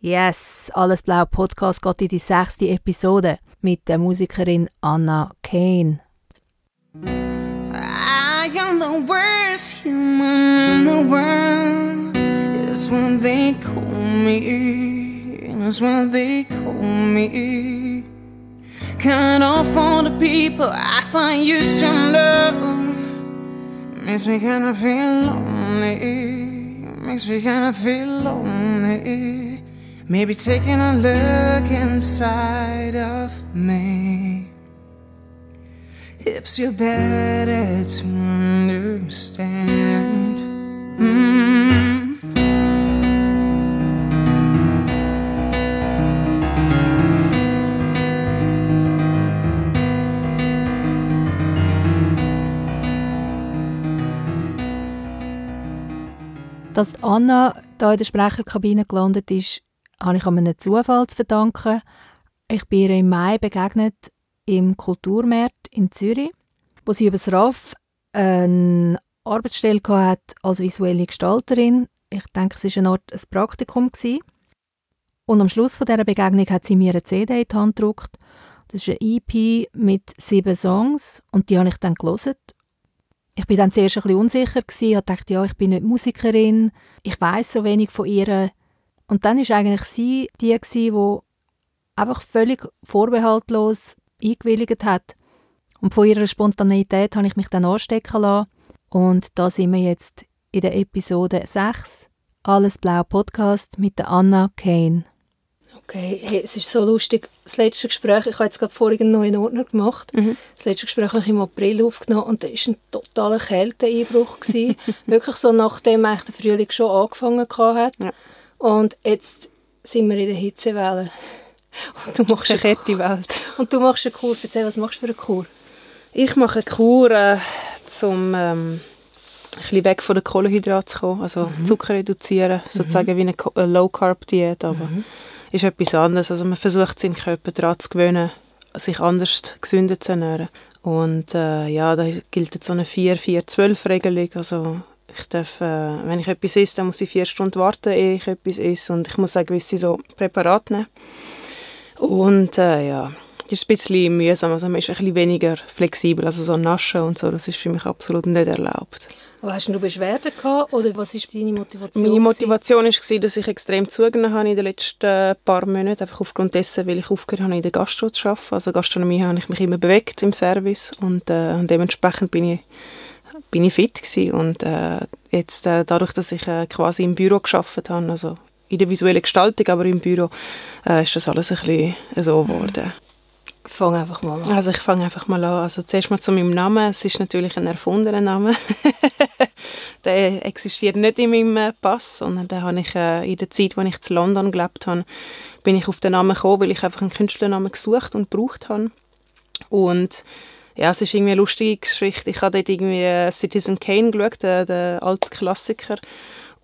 Yes, Alles Blau Podcast geht in die sechste Episode mit der Musikerin Anna Kane. I am the worst human in the world. It's when they call me. It's when they call me. Cut off all the people I find used to love. Makes me kinda feel lonely. Makes me kinda feel lonely. Maybe taking a look inside of me helps you better to understand. Mm. Dass Anna da in der Sprecherkabine gelandet ist, habe ich einem Zufall zu verdanken. Ich bin ihr im Mai begegnet im Kulturmarkt in Zürich, wo sie über das RAF eine Arbeitsstelle hatte als visuelle Gestalterin. Ich denke, es war eine Art ein Praktikum. Und am Schluss von dieser Begegnung hat sie mir eine CD in die Hand gedruckt. Das ist eine EP mit sieben Songs und die habe ich dann gelesen. Ich bin dann zuerst ein bisschen unsicher gewesen, gedacht, ja, ich bin nicht Musikerin, ich weiß so wenig von ihr. Und dann ist eigentlich sie die die einfach völlig vorbehaltlos eingewilligt hat. Und von ihrer Spontaneität habe ich mich dann anstecken lassen. Und da sind wir jetzt in der Episode 6 Alles Blau Podcast mit der Anna Kane. Okay, hey, es ist so lustig. Das letzte Gespräch, ich habe jetzt gerade vorhin einen neuen Ordner gemacht. Mhm. Das letzte Gespräch habe ich im April aufgenommen und da war ein totaler Kälteeinbruch. Wirklich so, nachdem eigentlich der Frühling schon angefangen hat. Ja. Und jetzt sind wir in der Hitzewelle. Und du machst eine Kette Welt. Und du machst eine Kur. Erzähl, was machst du für eine Kur? Ich mache eine Kur, äh, um ähm, ein bisschen weg von den Kohlenhydraten zu kommen, also mhm. Zucker reduzieren, sozusagen mhm. wie eine Low-Carb-Diät, aber mhm. ist etwas anderes. Also man versucht seinen Körper daran zu gewöhnen, sich anders gesünder zu ernähren. Und äh, ja, da gilt jetzt so eine 4-4-12-Regelung, also ich darf, äh, wenn ich etwas esse, dann muss ich vier Stunden warten, ehe ich etwas esse. Und ich muss auch gewisse so Präparate nehmen. Und äh, ja, das ist ein bisschen mühsam. Also man ist ein bisschen weniger flexibel. Also so Naschen und so, das ist für mich absolut nicht erlaubt. Aber hast du Beschwerden gehabt oder was ist deine Motivation? Meine Motivation war, dass ich extrem zugenommen habe in den letzten paar Monaten. Einfach aufgrund dessen, weil ich aufgehört habe, in der Gastro zu arbeiten. Also Gastronomie habe ich mich immer bewegt im Service und, äh, und dementsprechend bin ich bin ich fit gewesen. und äh, jetzt äh, dadurch, dass ich äh, quasi im Büro geschafft habe, also in der visuellen Gestaltung, aber im Büro, äh, ist das alles ein bisschen so geworden. Fang einfach mal an. Also ich fange einfach mal an. Also zuerst mal zu meinem Namen. Es ist natürlich ein erfundener Name. der existiert nicht in meinem äh, Pass, sondern den habe ich äh, in der Zeit, als ich in London gelebt habe, bin ich auf den Namen gekommen, weil ich einfach einen Künstlernamen gesucht und gebraucht habe. Und ja, es ist irgendwie eine lustige Geschichte. Ich habe dort irgendwie äh, Citizen Kane geschaut, den, den alten Klassiker.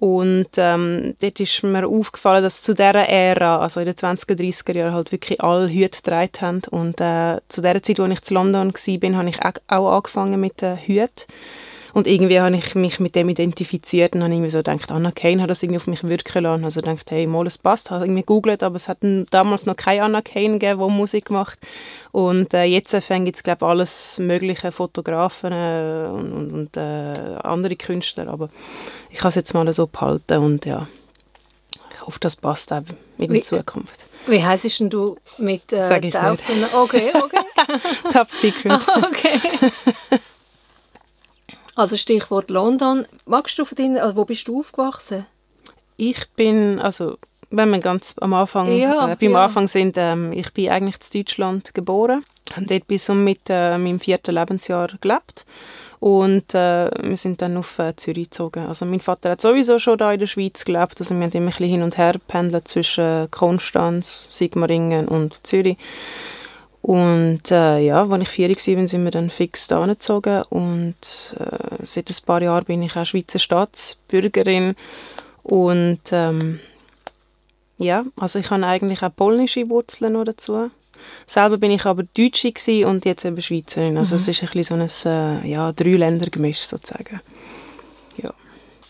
Und ähm, dort ist mir aufgefallen, dass zu dieser Ära, also in den 20er, 30er Jahren, halt wirklich alle Hüte getragen haben. Und äh, zu der Zeit, als ich in London war, habe ich auch angefangen mit den Hüten. Und irgendwie habe ich mich mit dem identifiziert und habe irgendwie so gedacht, Anna Kane hat das irgendwie auf mich wirken lassen. Also gedacht, hey, mal, es passt. Ich habe irgendwie gegoogelt, aber es hat damals noch keine Anna Kane gegeben, die Musik macht. Und äh, jetzt fängt jetzt, glaube alles mögliche Fotografen äh, und, und, und äh, andere Künstler. Aber ich habe es jetzt mal so behalten und ja, ich hoffe, das passt auch in der Zukunft. Wie heißt denn du mit äh, Sag ich nicht. Okay, okay. Top Secret. okay. Also Stichwort London. Magst du von deinen, also wo bist du aufgewachsen? Ich bin, also wenn wir ganz am Anfang, ja, äh, beim ja. Anfang sind, ähm, ich bin eigentlich in Deutschland geboren, habe dort bis um mit äh, meinem vierten Lebensjahr gelebt und äh, wir sind dann auf äh, Zürich gezogen. Also mein Vater hat sowieso schon da in der Schweiz gelebt, also wir haben immer ein bisschen hin und her pendelt zwischen Konstanz, Sigmaringen und Zürich. Und äh, ja, als ich vier war, sind wir dann fix da gezogen und äh, seit ein paar Jahren bin ich auch Schweizer Staatsbürgerin und ähm, ja, also ich habe eigentlich auch polnische Wurzeln noch dazu. Selber bin ich aber Deutsche und jetzt eben Schweizerin. Also mhm. es ist ein bisschen so ein äh, ja, Dreiländergemisch sozusagen. Ja.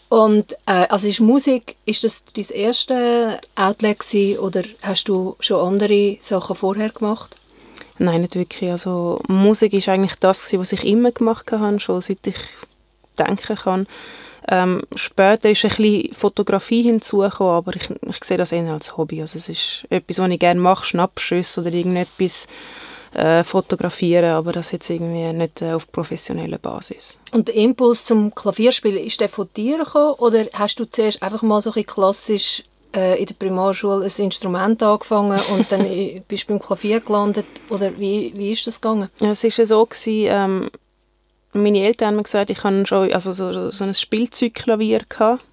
Und äh, also ist Musik, ist das dein erste Outlet gewesen, oder hast du schon andere Sachen vorher gemacht? Nein, nicht wirklich. Also Musik ist eigentlich das, was ich immer gemacht habe, schon seit ich denken kann. Ähm, später ist ein bisschen Fotografie hinzugekommen, aber ich, ich sehe das eher als Hobby. Also es ist etwas, was ich gerne mache, Schnappschüsse oder irgendetwas äh, fotografieren, aber das jetzt irgendwie nicht äh, auf professioneller Basis. Und der Impuls zum Klavierspielen, ist der von dir gekommen oder hast du zuerst einfach mal so ein klassisch äh, in der Primarschule ein Instrument angefangen und dann bist du beim Klavier gelandet oder wie, wie ist das gegangen? Es war so, gewesen, ähm, meine Eltern haben gesagt, ich habe schon also so, so ein Spielzeugklavier gehabt.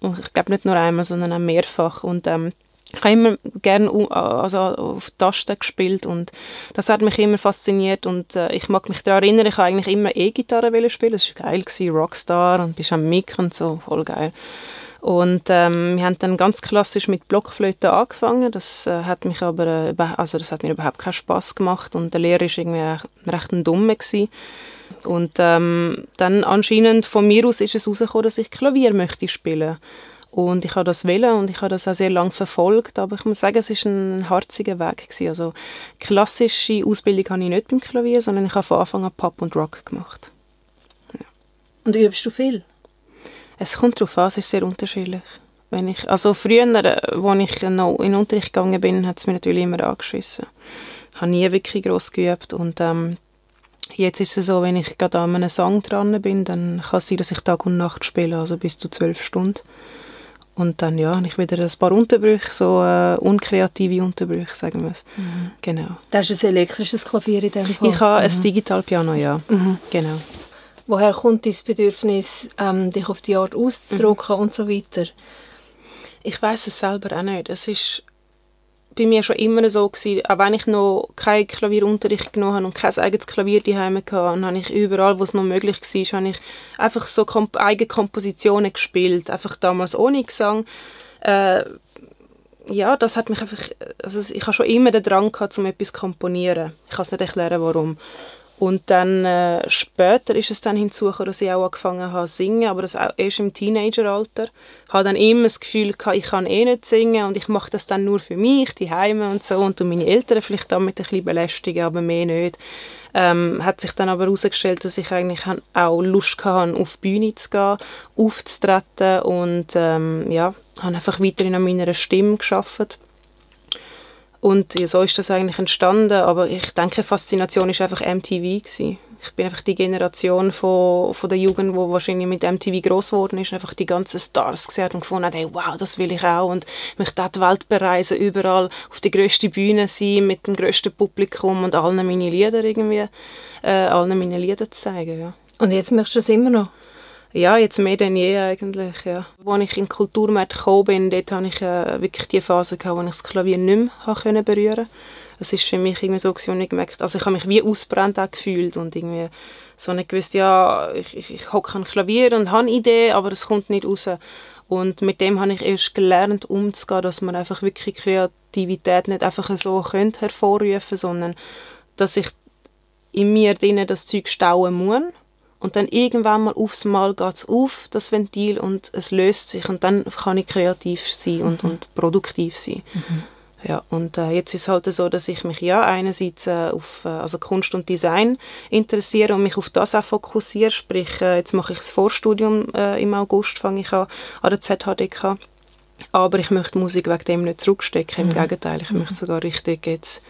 Und ich glaube nicht nur einmal, sondern auch mehrfach. Und ähm, ich habe immer gerne also auf Tasten gespielt und das hat mich immer fasziniert und äh, ich mag mich daran erinnern, ich habe eigentlich immer E-Gitarre spielen, das war geil, gewesen, Rockstar und bist am Mic und so, voll geil. Und ähm, wir haben dann ganz klassisch mit Blockflöte angefangen, das äh, hat mich aber, äh, also das hat mir überhaupt keinen Spaß gemacht und der Lehrer war irgendwie recht, recht ein Dummer. Und ähm, dann anscheinend von mir aus ist es herausgekommen, dass ich Klavier möchte spielen und ich habe das wählen und ich habe das auch sehr lange verfolgt, aber ich muss sagen, es ist ein harziger Weg gewesen. Also klassische Ausbildung habe ich nicht beim Klavier, sondern ich habe von Anfang an Pop und Rock gemacht. Ja. Und übst du viel? Es kommt darauf an, es ist sehr unterschiedlich. Wenn ich, also früher, als ich noch in den Unterricht gegangen bin, hat es mir natürlich immer angeschissen. Ich habe nie wirklich gross geübt und ähm, Jetzt ist es so, wenn ich gerade an einem Song dran bin, dann kann es sein, dass ich Tag und Nacht spiele, also bis zu zwölf Stunden. Und dann ja, habe ich wieder ein paar Unterbrüche, so äh, unkreative Unterbrüche, sagen wir es. Mhm. Genau. Das ist ein elektrisches Klavier in dem Fall? Ich habe mhm. ein Digitalpiano, ja. Mhm. Genau. Woher kommt dein Bedürfnis, ähm, dich auf die Art auszudrücken mhm. und so weiter? Ich weiß es selber auch nicht. Es ist bei mir schon immer so gewesen, auch wenn ich noch keinen Klavierunterricht genommen habe und kein eigenes Klavier daheim hatte, habe ich überall, wo es noch möglich war, habe ich einfach so Komp eigene Kompositionen gespielt, einfach damals ohne Gesang. Äh, ja, das hat mich einfach, also ich habe schon immer den Drang gehabt, um etwas zu komponieren. Ich kann es nicht erklären, warum. Und dann äh, später ist es dann hinzugekommen, dass ich auch angefangen habe zu singen, aber das auch erst im Teenageralter. Ich habe dann immer das Gefühl ich kann eh nicht singen und ich mache das dann nur für mich, die Heime und so und meine Eltern vielleicht damit ein bisschen belästigen, aber mehr nicht. Ähm, hat sich dann aber herausgestellt, dass ich eigentlich auch Lust hatte, auf die Bühne zu gehen, aufzutreten und ähm, ja, habe einfach weiterhin an meiner Stimme gearbeitet und ja, so ist das eigentlich entstanden. Aber ich denke, Faszination ist einfach MTV gewesen. Ich bin einfach die Generation von, von der Jugend, die wahrscheinlich mit MTV groß geworden ist, einfach die ganzen Stars gesehen und gefunden hat, hey, wow, das will ich auch und möchte die Welt bereisen, überall auf die grösste Bühne sein, mit dem grössten Publikum und allen meine Lieder irgendwie, äh, allen meine Lieder zeigen, ja. Und jetzt möchtest du es immer noch? Ja, jetzt mehr denn je eigentlich, ja. Als ich in den Kulturmarkt gekommen bin, dort hatte ich äh, wirklich die Phase, gehabt, wo ich das Klavier nicht mehr berühren konnte. Es war für mich irgendwie so, gewesen, ich gemerkt, also ich habe mich wie ausbrennt gefühlt und irgendwie so nicht gewusst, ja, ich, ich, ich hocke an Klavier und habe eine Idee, aber es kommt nicht raus. Und mit dem habe ich erst gelernt, umzugehen, dass man einfach wirklich Kreativität nicht einfach so könnte hervorrufen, sondern dass ich in mir drinnen das Zeug stauen muss und dann irgendwann mal aufs Mal geht es auf, das Ventil, und es löst sich und dann kann ich kreativ sein und, mhm. und produktiv sein. Mhm. Ja, und äh, jetzt ist es halt so, dass ich mich ja einerseits äh, auf äh, also Kunst und Design interessiere und mich auf das auch fokussiere, sprich äh, jetzt mache ich das Vorstudium äh, im August, fange ich an, an der ZHDK, aber ich möchte Musik wegen dem nicht zurückstecken, im mhm. Gegenteil, ich mhm. möchte sogar richtig jetzt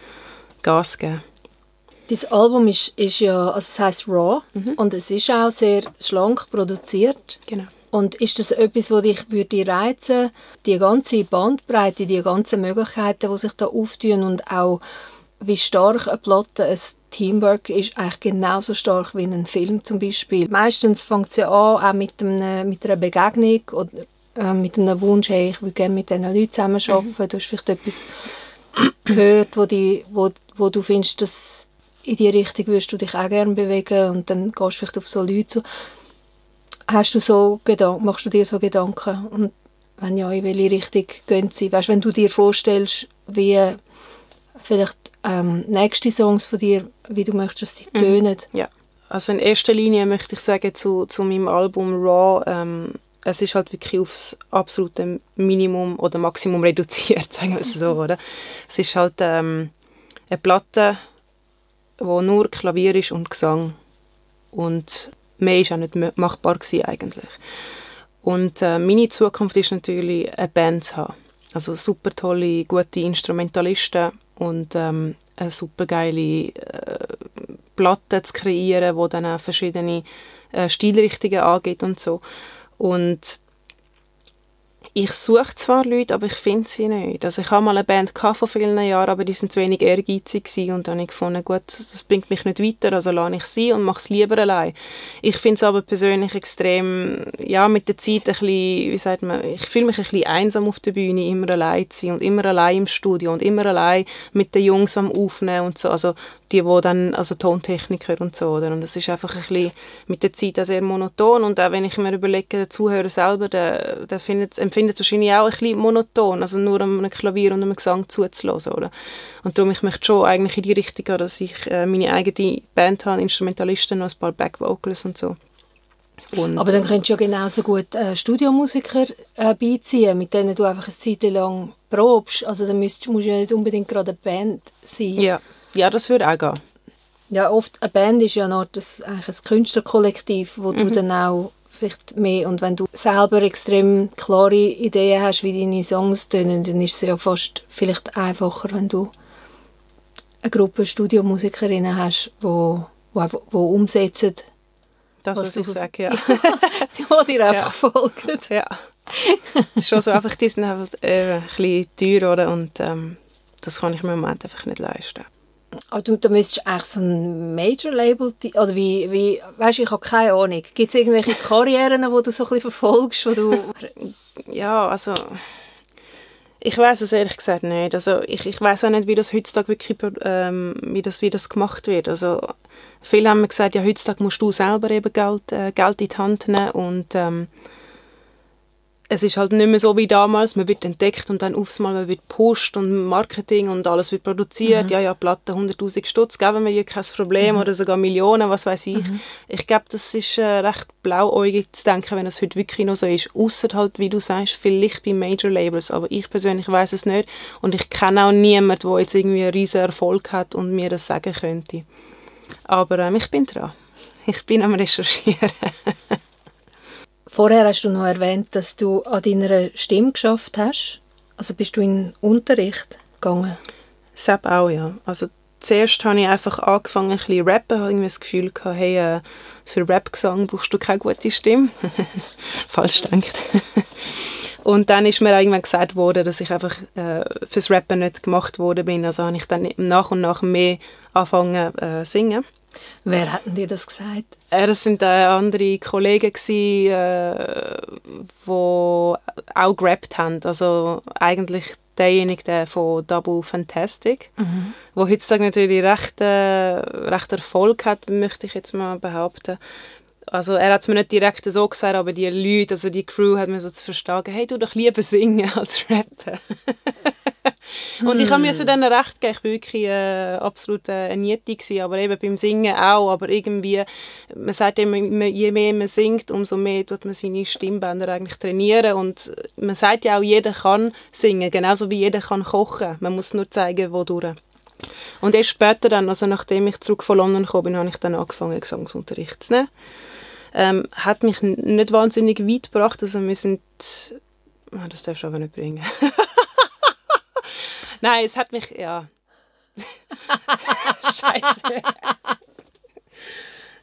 Gas geben. Dieses Album ist, ist ja, also es heißt Raw mhm. und es ist auch sehr schlank produziert. Genau. Und ist das etwas, was dich würde reizen, die ganze Bandbreite, die ganzen Möglichkeiten, die sich da auftun und auch wie stark eine Platte ein Teamwork ist, eigentlich genauso stark wie ein Film zum Beispiel. Meistens fängt es ja an, auch mit, einem, mit einer Begegnung oder äh, mit einem Wunsch, hey, ich will gerne mit diesen Leuten zusammenarbeiten. Mhm. Du hast vielleicht etwas gehört, wo, die, wo, wo du findest, dass in die Richtung würdest du dich auch gerne bewegen und dann gehst du vielleicht auf so Leute zu. Hast du so Gedanken, machst du dir so Gedanken und wenn ja, in welche Richtung gehen sie? Weißt, wenn du dir vorstellst, wie vielleicht ähm, nächste Songs von dir, wie du möchtest, dass sie mhm. tönen. Ja, also in erster Linie möchte ich sagen zu, zu meinem Album Raw, ähm, es ist halt wirklich aufs absolute Minimum oder Maximum reduziert, sagen wir es so, oder? Es ist halt ähm, eine Platte, wo nur Klavier ist und Gesang und mehr ist auch nicht machbar gewesen eigentlich. Und äh, meine Zukunft ist natürlich eine Band zu haben. Also super tolle, gute Instrumentalisten und ähm, eine super geile äh, Platte zu kreieren, wo dann auch verschiedene äh, Stilrichtungen angeht und so. Und ich suche zwar Leute, aber ich finde sie nicht. Also ich habe mal eine Band vor vielen Jahren, aber die sind zu wenig ehrgeizig gewesen und dann habe ich gefunden, gut, das bringt mich nicht weiter, also lasse ich sie und mache es lieber allein. Ich finde es aber persönlich extrem, ja, mit der Zeit ein bisschen, wie sagt man, ich fühle mich ein bisschen einsam auf der Bühne, immer allein zu sein und immer allein im Studio und immer allein mit den Jungs am Aufnehmen und so, also die, die dann, also Tontechniker und so, oder? Und das ist einfach ein bisschen mit der Zeit auch sehr monoton und auch wenn ich mir überlege, der Zuhörer selber, der, der findet, empfindet es wahrscheinlich auch ein bisschen monoton, also nur einem Klavier und einem Gesang zuzulassen, oder? Und darum, ich möchte schon eigentlich in die Richtung gehen, dass ich äh, meine eigene Band habe, Instrumentalisten, noch ein paar Backvocals und so. Und, Aber dann könntest du ja genauso gut äh, Studiomusiker äh, beiziehen, mit denen du einfach eine Zeit lang probst. Also dann müsst, musst du ja nicht unbedingt gerade eine Band sein. Ja. Ja, das würde auch gehen. Ja, oft eine Band ist ja noch das, eigentlich ein Künstlerkollektiv, wo mhm. du dann auch vielleicht mehr und wenn du selber extrem klare Ideen hast, wie deine Songs tönen, dann ist es ja fast vielleicht einfacher, wenn du eine Gruppe Studiomusikerinnen hast, wo, wo, wo umsetzen. Das, was, was ich sage, ja. die dir einfach ja. folgen. Ja. Es ist schon so einfach, die sind einfach äh, ein bisschen teuer, oder? Und ähm, das kann ich mir im Moment einfach nicht leisten. Aber du, da müsstest du eigentlich so ein Major-Label, oder wie, wie, weißt, ich habe keine Ahnung. Gibt es irgendwelche Karrieren, die du so ein bisschen verfolgst, wo du... ja, also... Ich weiß es ehrlich gesagt nicht. Also ich, ich weiß auch nicht, wie das heutzutage wirklich ähm, wie das, wie das gemacht wird. Also viele haben mir gesagt, ja heutzutage musst du selber eben Geld, äh, Geld in die Hand nehmen und ähm, es ist halt nicht mehr so wie damals, man wird entdeckt und dann aufs Mal man wird Post und Marketing und alles wird produziert. Mhm. Ja, ja, Platte 100'000 Stutz, geben wir ja kein Problem mhm. oder sogar Millionen, was weiß ich. Mhm. Ich glaube, das ist äh, recht blauäugig zu denken, wenn es heute wirklich noch so ist. Außer halt, wie du sagst, vielleicht bei Major Labels, aber ich persönlich weiß es nicht und ich kenne auch niemanden, der jetzt irgendwie einen riesen Erfolg hat und mir das sagen könnte. Aber ähm, ich bin dran. Ich bin am Recherchieren. Vorher hast du noch erwähnt, dass du an deiner Stimme geschafft hast. Also bist du in Unterricht gegangen? Selbst auch, ja. Also zuerst habe ich einfach angefangen, ein bisschen rappen, habe irgendwie das Gefühl gehabt, hey, äh, für Rap-Gesang brauchst du keine gute Stimme. Falsch denkt. Und dann ist mir irgendwann gesagt worden, dass ich einfach äh, fürs Rappen nicht gemacht worden bin. Also habe ich dann nach und nach mehr angefangen äh, singen. Wer hat dir das gesagt? Äh, das sind äh, andere Kollegen die äh, auch gerappt haben. Also eigentlich derjenige der von Double Fantastic, mhm. wo heutzutage natürlich recht, äh, recht Erfolg hat, möchte ich jetzt mal behaupten. Also er hat es mir nicht direkt so gesagt, aber die Leute, also die Crew hat mir so zu verstehen, hey, du doch lieber singen als rappen. Und ich musste hm. dann recht geben, ich war wirklich äh, absolut äh, Niete, aber eben beim Singen auch, aber irgendwie, man sagt immer, je mehr man singt, umso mehr tut man seine Stimmbänder eigentlich trainieren und man sagt ja auch, jeder kann singen, genauso wie jeder kann kochen, man muss nur zeigen, wodurch. Und erst später dann, also nachdem ich zurück von London kam, habe ich dann angefangen, Gesangsunterricht zu nehmen. Ähm, hat mich nicht wahnsinnig weit gebracht, also wir sind, oh, das darfst du aber nicht bringen. Nein, es hat mich, ja. Scheiße.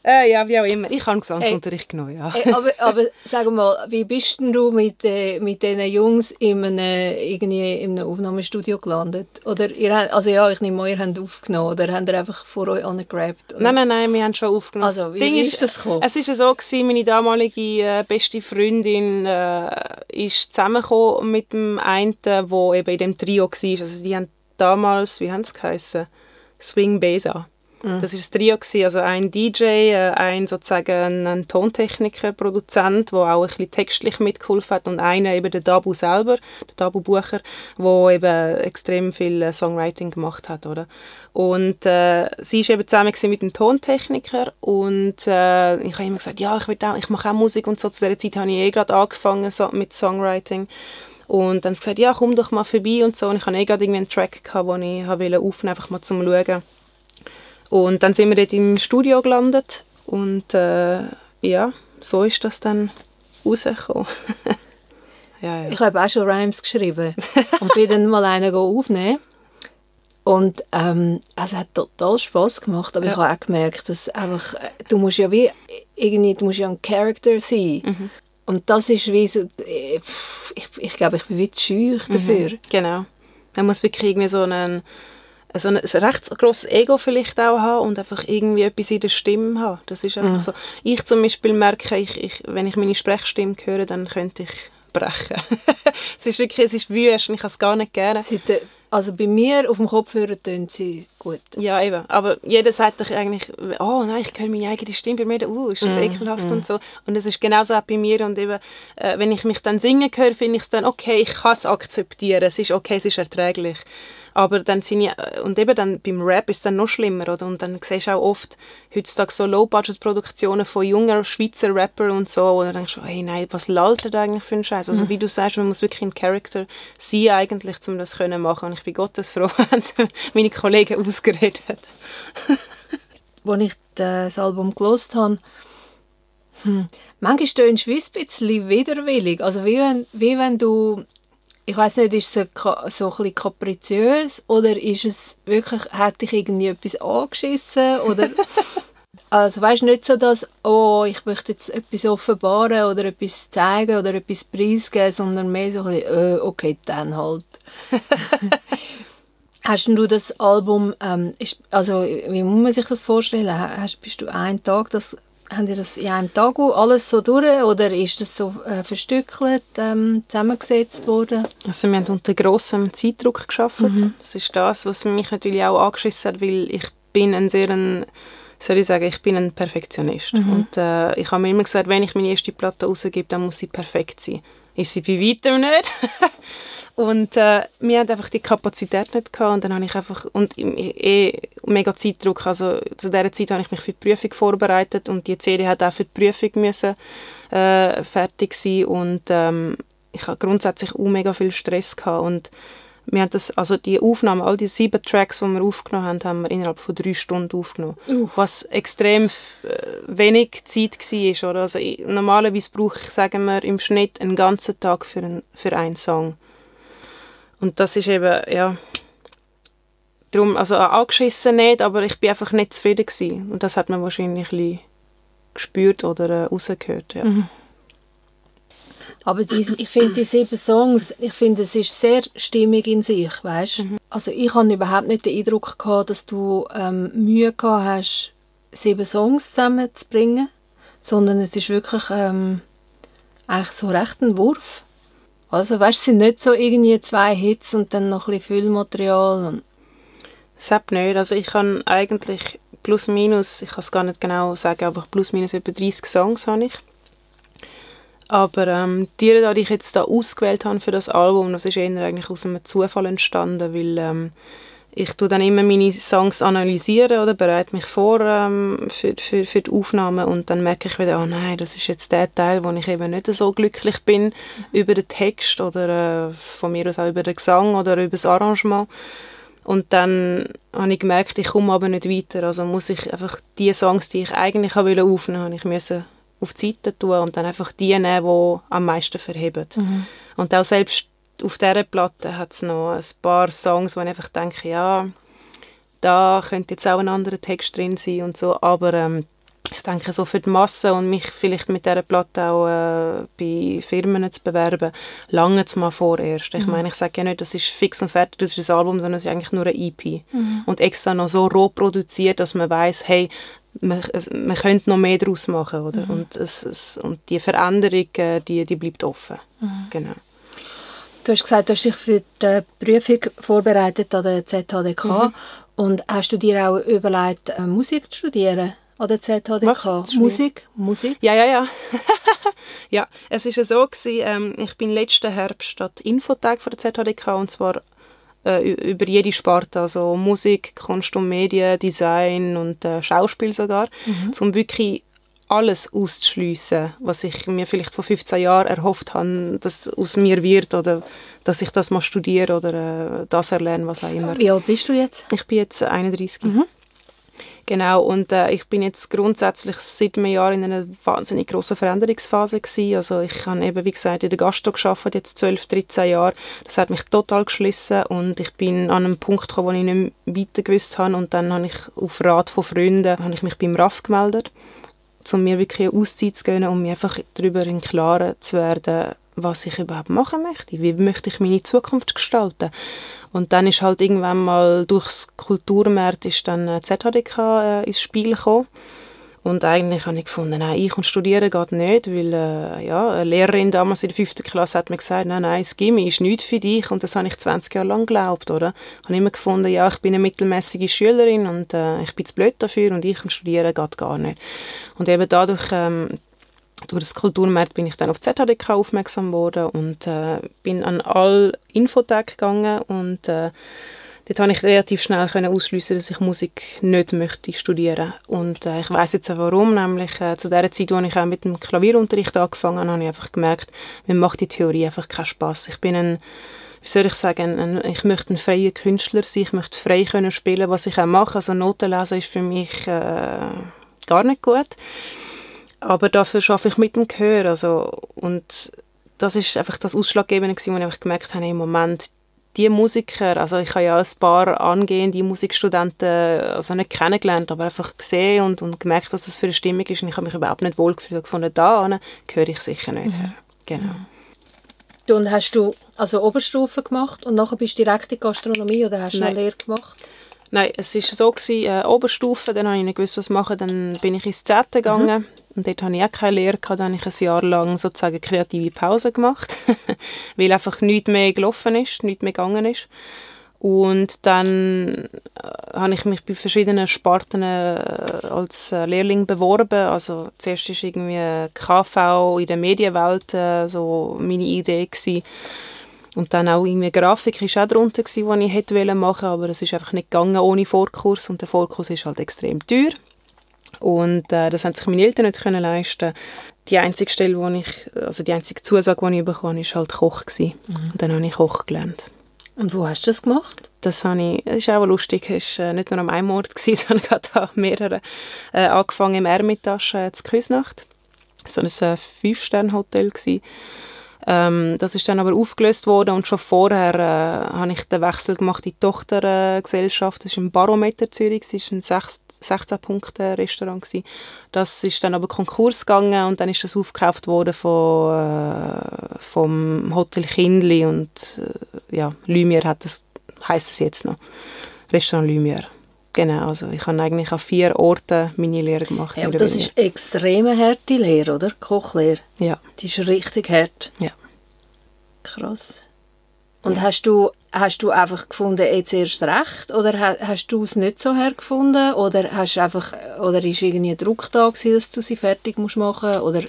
Äh, ja, wie auch immer. Ich habe Gesangsunterricht genommen, ja. Ey, aber, aber sag mal, wie bist denn du mit, äh, mit diesen Jungs in einem, irgendwie in einem Aufnahmestudio gelandet? Oder ihr habt, also ja, ich nehme an, ihr habt aufgenommen oder habt ihr einfach vor euch angegrabt? Nein, nein, nein, wir haben schon aufgenommen. Also, wie, Ding ist das gekommen? Es war so, gewesen, meine damalige äh, beste Freundin äh, ist zusammengekommen mit dem einen, der eben in dem Trio war. Also die haben damals, wie haben sie geheißen? Swing Besa Mhm. Das war ein Trio, also ein DJ, äh, ein sozusagen ein Tontechniker, Produzent, der auch ein bisschen textlich mitgeholfen hat und einer eben der Dabu selber, der Dabu Bucher, der eben extrem viel äh, Songwriting gemacht hat, oder? Und äh, sie war eben zusammen mit dem Tontechniker und äh, ich habe immer gesagt, ja, ich, auch, ich mache auch Musik und so. Zu dieser Zeit habe ich eh gerade angefangen so, mit Songwriting. Und dann haben sie gesagt, ja, komm doch mal vorbei und so. Und ich hatte eh gerade irgendwie einen Track, gehabt, den ich aufnehmen wollte, einfach mal zum Schauen. Und dann sind wir dort im Studio gelandet und äh, ja, so ist das dann rausgekommen. ja, ja. Ich habe auch schon Rhymes geschrieben und bin dann mal einen aufnehmen. Und ähm, es hat total Spaß gemacht, aber ja. ich habe auch gemerkt, dass einfach, äh, du musst ja wie irgendwie, du musst ja ein Charakter sein. Mhm. Und das ist wie so, äh, ich, ich glaube, ich bin wie zu schüch dafür. Mhm, genau. Man muss wirklich irgendwie so einen so ein, ein recht grosses Ego vielleicht auch haben und einfach irgendwie etwas in der Stimme haben. Das ist einfach mhm. so. Ich zum Beispiel merke, ich, ich, wenn ich meine Sprechstimme höre, dann könnte ich brechen. es ist wirklich, es ist wüst und ich kann es gar nicht gerne. Also bei mir auf dem Kopfhörer tönt sie gut. Ja, eben. Aber jeder sagt doch eigentlich, oh nein, ich höre meine eigene Stimme bei mir, uh, ist das mm, ekelhaft mm. und so. Und es ist genauso auch bei mir. Und eben, äh, wenn ich mich dann singen höre, finde ich es dann, okay, ich kann es akzeptieren. Es ist okay, es ist erträglich. Aber dann sind ja, und eben dann beim Rap ist es dann noch schlimmer, oder? Und dann siehst du auch oft heutzutage so Low-Budget-Produktionen von jungen Schweizer Rappern und so, wo du denkst, hey, nein, was lallt er eigentlich für einen Scheiß? Also mhm. wie du sagst, man muss wirklich ein Charakter sein eigentlich, um das zu machen. Und ich bin Gottes froh, wenn meine Kollegen ausgeredet haben. Als ich das Album gelost habe, hm, manchmal tönst du ein bisschen widerwillig. Also wie wenn, wie wenn du ich weiß nicht, ist es so, so ein bisschen kapriziös oder ist es wirklich, hat dich irgendwie etwas angeschissen oder also weißt nicht so, dass oh, ich möchte jetzt etwas offenbaren oder etwas zeigen oder etwas preisgeben, sondern mehr so ein bisschen, äh, okay, dann halt. Hast du das Album, ähm, ist, also wie muss man sich das vorstellen? Hast, bist du einen Tag das haben ihr das in einem Tag alles so durch oder ist das so äh, verstückelt ähm, zusammengesetzt worden? Also wir haben unter grossem Zeitdruck geschafft. Mhm. Das ist das, was mich natürlich auch angeschissen hat, weil ich bin ein sehr ein, soll ich sagen, ich bin ein Perfektionist. Mhm. Und äh, ich habe mir immer gesagt, wenn ich meine erste Platte rausgebe, dann muss sie perfekt sein. Ist sie bei weitem nicht. Und äh, wir hatten einfach die Kapazität nicht gehabt und dann habe ich einfach, und eh mega Zeitdruck, also zu dieser Zeit habe ich mich für die Prüfung vorbereitet und die CD hat auch für die Prüfung müssen, äh, fertig sein und ähm, ich habe grundsätzlich auch mega viel Stress gehabt und wir haben das, also die Aufnahmen, all die sieben Tracks, die wir aufgenommen haben, haben wir innerhalb von drei Stunden aufgenommen. Uh. Was extrem äh, wenig Zeit war. Oder? Also normalerweise brauche ich, sagen wir, im Schnitt einen ganzen Tag für, ein, für einen Song. Und das ist eben, ja, darum, also angeschissen nicht, aber ich bin einfach nicht zufrieden gewesen. Und das hat man wahrscheinlich ein gespürt oder äh, rausgehört, ja. Mhm. Aber diesen, ich finde die sieben Songs, ich finde es ist sehr stimmig in sich, weißt? Mhm. Also ich habe überhaupt nicht den Eindruck gehabt, dass du ähm, Mühe gehabt hast, sieben Songs zusammenzubringen, sondern es ist wirklich ähm, eigentlich so recht ein Wurf. Also weißt, es sind nicht so irgendwie zwei Hits und dann noch ein bisschen Füllmaterial. Sepp nicht. Also ich kann eigentlich plus minus, ich kann es gar nicht genau sagen, aber plus minus etwa 30 Songs habe ich. Aber ähm, die, die ich jetzt da ausgewählt habe für das Album, das ist eher eigentlich aus einem Zufall entstanden, weil ähm, ich tue dann immer meine Songs analysieren oder bereite mich vor ähm, für, für, für die Aufnahme und dann merke ich wieder, oh nein, das ist jetzt der Teil, wo ich eben nicht so glücklich bin über den Text oder äh, von mir aus auch über den Gesang oder über das Arrangement. Und dann habe ich gemerkt, ich komme aber nicht weiter. Also muss ich einfach die Songs, die ich eigentlich aufnehmen wollte, habe ich müssen auf die Seite tun und dann einfach die nehmen, die am meisten verheben. Mhm. Und auch selbst auf dieser Platte hat es noch ein paar Songs, wo ich einfach denke, ja, da könnte jetzt auch ein anderer Text drin sein und so, aber ähm, ich denke, so für die Masse und mich vielleicht mit dieser Platte auch äh, bei Firmen zu bewerben, lange es mal vorerst. Ich mhm. meine, ich sage ja nicht, das ist fix und fertig, das ist ein Album, sondern es ist eigentlich nur ein EP. Mhm. Und extra noch so roh produziert, dass man weiß, hey, man, man könnte noch mehr daraus machen, oder? Mhm. Und, es, es, und die Veränderung, äh, die, die bleibt offen. Mhm. Genau. Du hast gesagt, du hast dich für die Prüfung vorbereitet an der ZHDK. Mhm. Und hast du dir auch überlegt, äh, Musik zu studieren an der ZHDK? Was? Musik? Musik? Ja, ja, ja. ja, es ist ja so gewesen, ähm, ich bin letzten Herbst an Infotag von der ZHDK und zwar äh, über jede Sparte, also Musik, Kunst und Medien, Design und äh, Schauspiel sogar, mhm. um wirklich alles auszuschliessen, was ich mir vielleicht vor 15 Jahren erhofft habe, dass aus mir wird oder dass ich das mal studiere oder äh, das erlerne, was auch immer. Wie alt bist du jetzt? Ich bin jetzt 31. Mhm. Genau, und äh, ich bin jetzt grundsätzlich seit einem Jahr in einer wahnsinnig grossen Veränderungsphase gewesen. Also ich habe eben, wie gesagt, in der Gastro gearbeitet, jetzt 12, 13 Jahre. Das hat mich total geschlissen und ich bin an einem Punkt gekommen, wo ich nicht mehr weiter gewusst habe und dann habe ich auf Rat von Freunden habe ich mich beim RAF gemeldet um mir wirklich eine Auszeit zu gönnen und mir einfach darüber im Klaren zu werden, was ich überhaupt machen möchte. Wie möchte ich meine Zukunft gestalten? Und dann ist halt irgendwann mal durchs Kulturmarkt ist dann ZHDK äh, ins Spiel gekommen. Und eigentlich habe ich gefunden, nein, ich und studieren geht nicht, weil äh, ja, eine Lehrerin damals in der fünften Klasse hat mir gesagt, nein, nein, das Gimmi ist nichts für dich und das habe ich 20 Jahre lang geglaubt, oder? Ich habe immer gefunden, ja, ich bin eine mittelmäßige Schülerin und äh, ich bin zu blöd dafür und ich und studieren geht gar nicht. Und eben dadurch, ähm, durch das Kulturmarkt bin ich dann auf ZHDK aufmerksam geworden und äh, bin an all Infotech gegangen und äh, dort konnte ich relativ schnell ausschliessen, dass ich Musik nicht möchte studieren und äh, ich weiß jetzt auch warum, nämlich äh, zu der Zeit, als ich auch mit dem Klavierunterricht angefangen habe, habe ich einfach gemerkt, mir macht die Theorie einfach keinen Spaß. Ich bin ein wie soll ich sagen, ein, ich möchte ein freier Künstler sein, ich möchte frei können spielen, was ich auch mache. Also Noten lesen ist für mich äh, gar nicht gut. Aber dafür arbeite ich mit dem Gehör. Also, und das ist einfach das Ausschlaggebende, wo ich gemerkt habe, im Moment, die Musiker, also ich habe ja ein paar angehende Musikstudenten also nicht kennengelernt, aber einfach gesehen und, und gemerkt, was das für eine Stimmung ist und ich habe mich überhaupt nicht wohlgefühlt gefunden, da gehöre ich sicher nicht mhm. her. Genau. Und hast du also Oberstufe gemacht und nachher bist du direkt in Gastronomie oder hast du eine Lehre gemacht? Nein, es war so, gewesen, äh, Oberstufe, dann habe ich nicht gewusst, was machen, dann bin ich ins Z gegangen mhm. Und dort hatte ich auch keine Lehre, gehabt, dann habe ich ein Jahr lang sozusagen kreative Pause gemacht, weil einfach nichts mehr gelaufen ist, nichts mehr gegangen ist. Und dann äh, habe ich mich bei verschiedenen Sparten äh, als äh, Lehrling beworben. Also zuerst war irgendwie KV in der Medienwelt so meine Idee gewesen. Und dann auch irgendwie Grafik war auch darunter, gewesen, die ich hätte machen aber es ist einfach nicht gegangen ohne Vorkurs und der Vorkurs ist halt extrem teuer. Und äh, das haben sich meine Eltern nicht können leisten. Die einzige Stelle, wo ich, also die einzige Zusage, die ich bekommen habe, war halt Koch. Gewesen. Mhm. Und dann habe ich Koch gelernt. Und wo hast du das gemacht? Das, habe ich, das ist auch lustig. Es war äh, nicht nur am einen Ort, gewesen, sondern gerade an mehreren. Äh, angefangen im Ermitage äh, zu Küsnacht. So ein äh, Fünf-Sterne-Hotel. Ähm, das ist dann aber aufgelöst worden und schon vorher äh, habe ich den Wechsel gemacht in die Tochtergesellschaft. Äh, das ist im Barometer Zürich, das war ein 16-Punkte-Restaurant. Das ist dann aber Konkurs gegangen und dann ist das aufgekauft worden von, äh, vom Hotel Kindli und äh, ja, Lumière hat das, heisst es jetzt noch. Restaurant Lumière. Genau, also ich habe eigentlich an vier Orten meine Lehre gemacht. Ja, das ist extreme harte Lehre, oder? Kochlehre. Ja. Die ist richtig hart. Ja. Krass. Und ja. hast, du, hast du einfach gefunden, jetzt erst recht? Oder hast du es nicht so hergefunden? Oder, hast einfach, oder ist irgendwie Druck da gewesen, dass du sie fertig musst machen musst?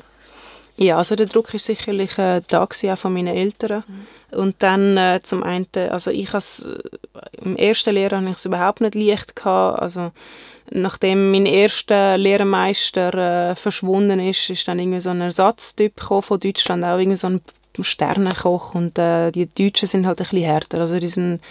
Ja, also der Druck ist sicherlich äh, da gewesen, auch von meinen Eltern. Mhm. Und dann äh, zum einen, also ich has, im ersten Lehrer hatte ich es überhaupt nicht leicht gehabt. Also nachdem mein erster Lehrmeister äh, verschwunden ist, ist dann irgendwie so ein Ersatztyp von Deutschland, auch irgendwie so ein Sternenkoch und äh, die Deutschen sind halt ein bisschen härter. Also die sind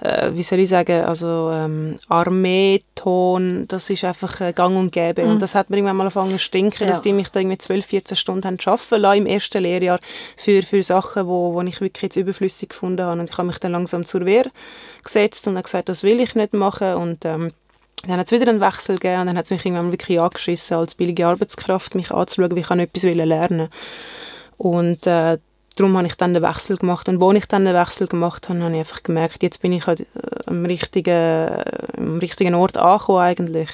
äh, wie soll ich sagen, also ähm, Armeeton, das ist einfach äh, gang und gäbe. Mhm. Und das hat mir irgendwann mal angefangen zu stinken, ja. dass die mich da irgendwie 12, 14 Stunden haben arbeiten lassen im ersten Lehrjahr für, für Sachen, wo, wo ich wirklich jetzt überflüssig gefunden habe. Und ich habe mich dann langsam zur Wehr gesetzt und habe gesagt, das will ich nicht machen. Und ähm, dann hat es wieder einen Wechsel gegeben und dann hat es mich irgendwann wirklich angeschissen, als billige Arbeitskraft mich anzuschauen, wie ich etwas lernen Und äh, darum habe ich dann den Wechsel gemacht. Und als ich dann den Wechsel gemacht habe, habe ich einfach gemerkt, jetzt bin ich halt, äh, am richtigen, am richtigen Ort angekommen eigentlich.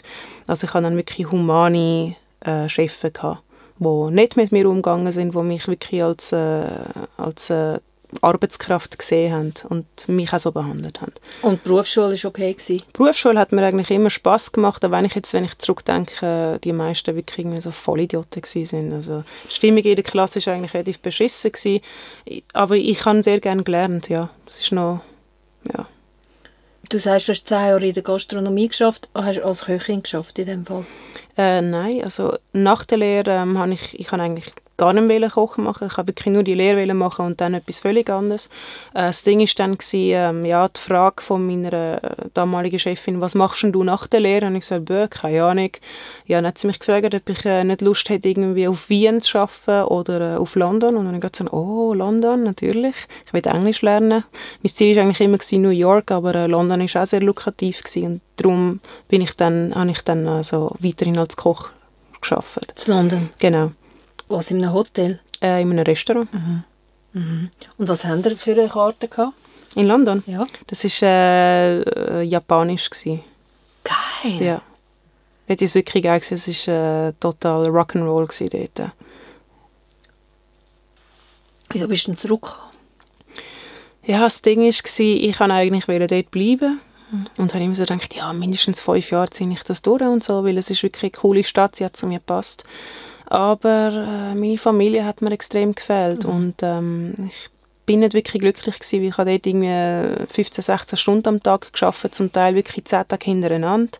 Also ich hatte dann wirklich humane äh, Chefs die nicht mit mir umgegangen sind, die mich wirklich als, äh, als äh, Arbeitskraft gesehen haben und mich auch so behandelt haben. Und die Berufsschule war okay? Gewesen? Die Berufsschule hat mir eigentlich immer Spass gemacht, auch wenn ich jetzt, wenn ich zurückdenke, die meisten wirklich irgendwie so Vollidioten sind. Also die Stimmung in der Klasse war eigentlich relativ beschissen, gewesen. aber ich habe sehr gerne gelernt, ja. Das ist noch, ja. Du sagst, du hast zehn Jahre in der Gastronomie geschafft, hast du als Köchin geschafft in dem Fall? Äh, nein, also nach der Lehre ähm, habe ich, ich habe eigentlich gar nicht kochen machen. Ich wollte wirklich nur die Lehre machen und dann etwas völlig anderes. Äh, das Ding war dann, gewesen, ähm, ja, die Frage von meiner äh, damaligen Chefin, was machst du nach der Lehre? Und ich gesagt, Bö, keine Ahnung. Ja, dann hat sie mich gefragt, ob ich äh, nicht Lust hätte, irgendwie auf Wien zu arbeiten oder auf London. Und dann habe ich gesagt, oh, London, natürlich. Ich will Englisch lernen. Mein Ziel war eigentlich immer gewesen, New York, aber London war auch sehr lukrativ gewesen. und darum bin ich dann, habe ich dann also weiterhin als Koch gearbeitet. In London? Genau. Was, in einem Hotel? Äh, in einem Restaurant. Mhm. Mhm. Und was haben Sie für eine Karte gehabt? In London? Ja. Das war äh, äh, japanisch. Gewesen. Geil! Ja. Das war wirklich geil. Es war äh, total Rock'n'Roll dort. Wieso bist du denn zurückgekommen? Ja, das Ding war, ich wollte eigentlich dort bleiben. Mhm. Und habe immer so gedacht, ja, mindestens fünf Jahre ziehe ich das durch und so, weil es ist wirklich eine coole Stadt, sie hat zu mir gepasst. Aber äh, meine Familie hat mir extrem gefällt mhm. und ähm, ich bin nicht wirklich glücklich gewesen, weil ich habe dort irgendwie 15, 16 Stunden am Tag geschafft, zum Teil wirklich 10 Tage hintereinander.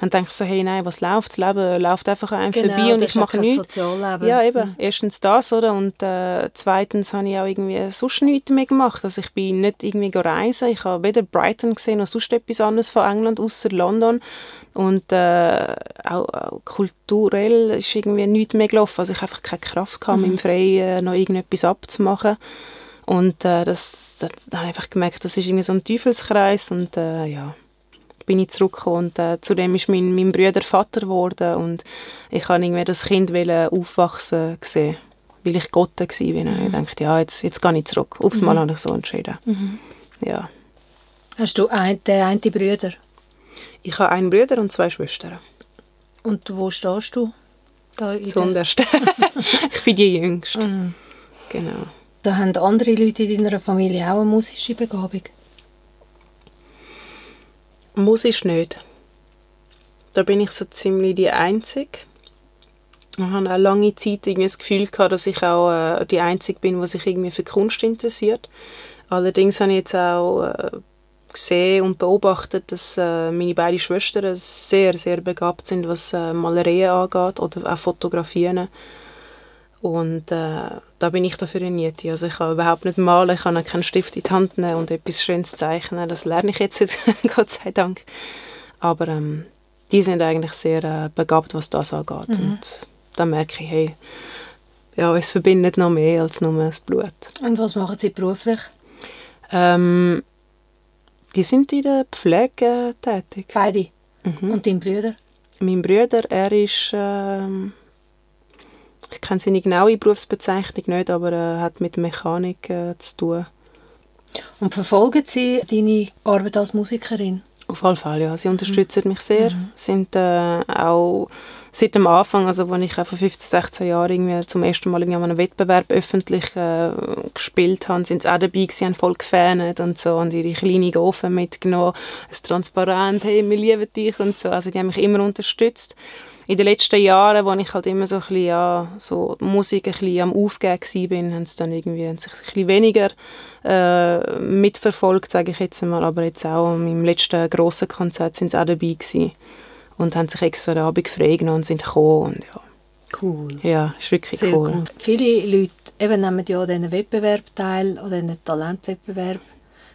Dann denke ich so, hey, nein, was läuft? Das Leben läuft einfach einem genau, vorbei und ich mache nichts. Ja, eben. Mhm. Erstens das, oder? Und äh, zweitens habe ich auch irgendwie sonst nichts mehr gemacht. Also ich bin nicht irgendwie reisen. Ich habe weder Brighton gesehen noch sonst etwas anderes von England, außer London. Und äh, auch, auch, kulturell ist irgendwie nichts mehr gelaufen. Also ich einfach keine Kraft gehabt, mhm. im Freien noch irgendetwas abzumachen. Und äh, das, das, da habe ich einfach gemerkt, das ist irgendwie so ein Teufelskreis und äh, ja, bin ich zurückgekommen und äh, zudem ist mein, mein Bruder Vater geworden und ich habe irgendwie das Kind aufwachsen gesehen, weil ich Gott war. Mhm. Ich dachte, ja, jetzt, jetzt gehe ich zurück. Aufs Mal mhm. habe ich so entschieden. Mhm. Ja. Hast du ein, den einen Bruder? Ich habe einen Bruder und zwei Schwestern. Und wo stehst du? Da Zuunterst. ich bin die Jüngste. Mhm. Genau. Da haben andere Leute in deiner Familie auch eine musische Begabung? Musisch nicht. Da bin ich so ziemlich die Einzige. Ich habe auch lange Zeit irgendwie das Gefühl gehabt, dass ich auch äh, die Einzige bin, die sich irgendwie für Kunst interessiert. Allerdings habe ich jetzt auch äh, gesehen und beobachtet, dass äh, meine beiden Schwestern sehr, sehr begabt sind, was äh, Malereien angeht oder auch Fotografien. Und äh, da bin ich dafür nicht. Also ich kann überhaupt nicht malen, ich kann auch keinen Stift in die Hand nehmen und etwas Schönes zeichnen. Das lerne ich jetzt, Gott sei Dank. Aber ähm, die sind eigentlich sehr äh, begabt, was das angeht. Mhm. Und da merke ich, hey, ja, es verbindet noch mehr als nur das Blut. Und was machen Sie beruflich? Ähm, die sind in der Pflege tätig. Beide? Mhm. Und dein Bruder? Mein Bruder, er ist... Ähm, ich kenne seine genaue Berufsbezeichnung nicht, aber er hat mit Mechanik äh, zu tun. Und verfolgen Sie deine Arbeit als Musikerin? Auf alle Fälle, ja. Sie unterstützen mhm. mich sehr. Mhm. Sind äh, auch seit dem Anfang, also als ich vor 15, 16 Jahren zum ersten Mal irgendwie an einem Wettbewerb öffentlich äh, gespielt habe, sind sie auch dabei gewesen, haben voll gefans und so und ihre kleine Ofen mitgenommen, ein Transparent, hey, wir lieben dich und so. Also die haben mich immer unterstützt. In den letzten Jahren, wo ich halt immer so ein bisschen, ja, so Musik ein bisschen am Aufgeben bin, haben sie dann irgendwie sich ein bisschen weniger äh, mitverfolgt, sage ich jetzt mal, aber jetzt auch im letzten grossen Konzert sind sie auch dabei gewesen und haben sich extra den Abend freigenommen und sind gekommen und ja. Cool. Ja, ist wirklich Sehr cool. cool. Viele Leute eben nehmen ja an diesen Wettbewerb teil, an diesen Talentwettbewerb.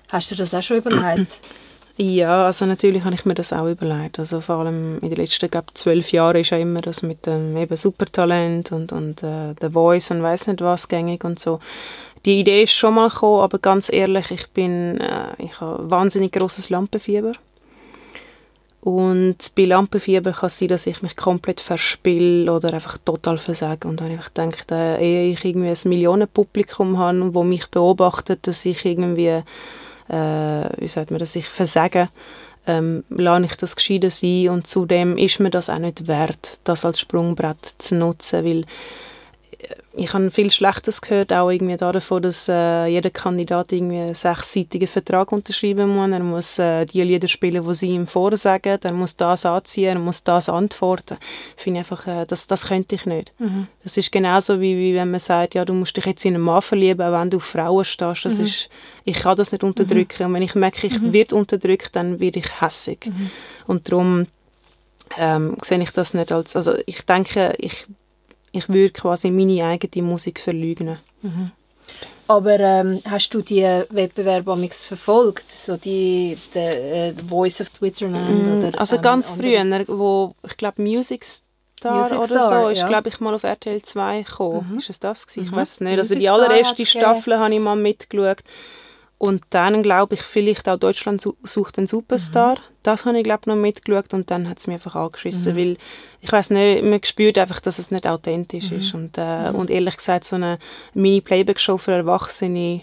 Hast du das auch schon überlegt? Ja, also natürlich habe ich mir das auch überlegt. Also vor allem in den letzten, glaube zwölf Jahren ist ja immer das mit dem eben Supertalent und, und äh, The Voice und weiß nicht was gängig und so. Die Idee ist schon mal gekommen, aber ganz ehrlich, ich bin, äh, ich habe wahnsinnig großes Lampenfieber. Und bei Lampenfieber kann es sein, dass ich mich komplett verspiele oder einfach total versage. Und wenn ich denke, ehe ich irgendwie ein Millionenpublikum habe, das mich beobachtet, dass ich irgendwie äh, wie sagt man das, sich versagen, ähm, lasse ich das gescheiden sein und zudem ist mir das auch nicht wert, das als Sprungbrett zu nutzen, weil ich habe viel Schlechtes gehört, auch irgendwie davon, dass äh, jeder Kandidat irgendwie einen sechsseitigen Vertrag unterschreiben muss. Er muss äh, die Lieder spielen, die sie ihm vorsagen. Er muss das anziehen, er muss das antworten. Ich finde einfach, äh, das, das könnte ich nicht. Mhm. Das ist genauso wie, wie wenn man sagt, ja, du musst dich jetzt in einen Mann verlieben, auch wenn du auf Frauen stehst. Das mhm. ist, ich kann das nicht unterdrücken. Mhm. Und wenn ich merke, ich mhm. werde unterdrückt, dann werde ich hässig. Mhm. Und darum ähm, sehe ich das nicht als, also ich denke, ich ich würde quasi meine eigene Musik verleugnen. Mhm. Aber ähm, hast du die Wettbewerbe verfolgt? So die, die, äh, Voice of Switzerland? Mm, oder, also ähm, ganz früher, wo ich glaube Music Star Music oder Star, so, ist ja. glaube ich mal auf RTL 2 gekommen. Mhm. Ist es das gewesen? Ich mhm. weiß es nicht. Also die allererste Staffel habe ich mal mitgeschaut. Und dann glaube ich vielleicht auch Deutschland sucht einen Superstar. Mhm. Das habe ich glaube noch mitgeschaut und dann hat es mir einfach angeschissen, mhm. weil ich weiß nicht, man spürt einfach, dass es nicht authentisch mhm. ist. Und, äh, mhm. und ehrlich gesagt, so eine Mini-Playback-Show für Erwachsene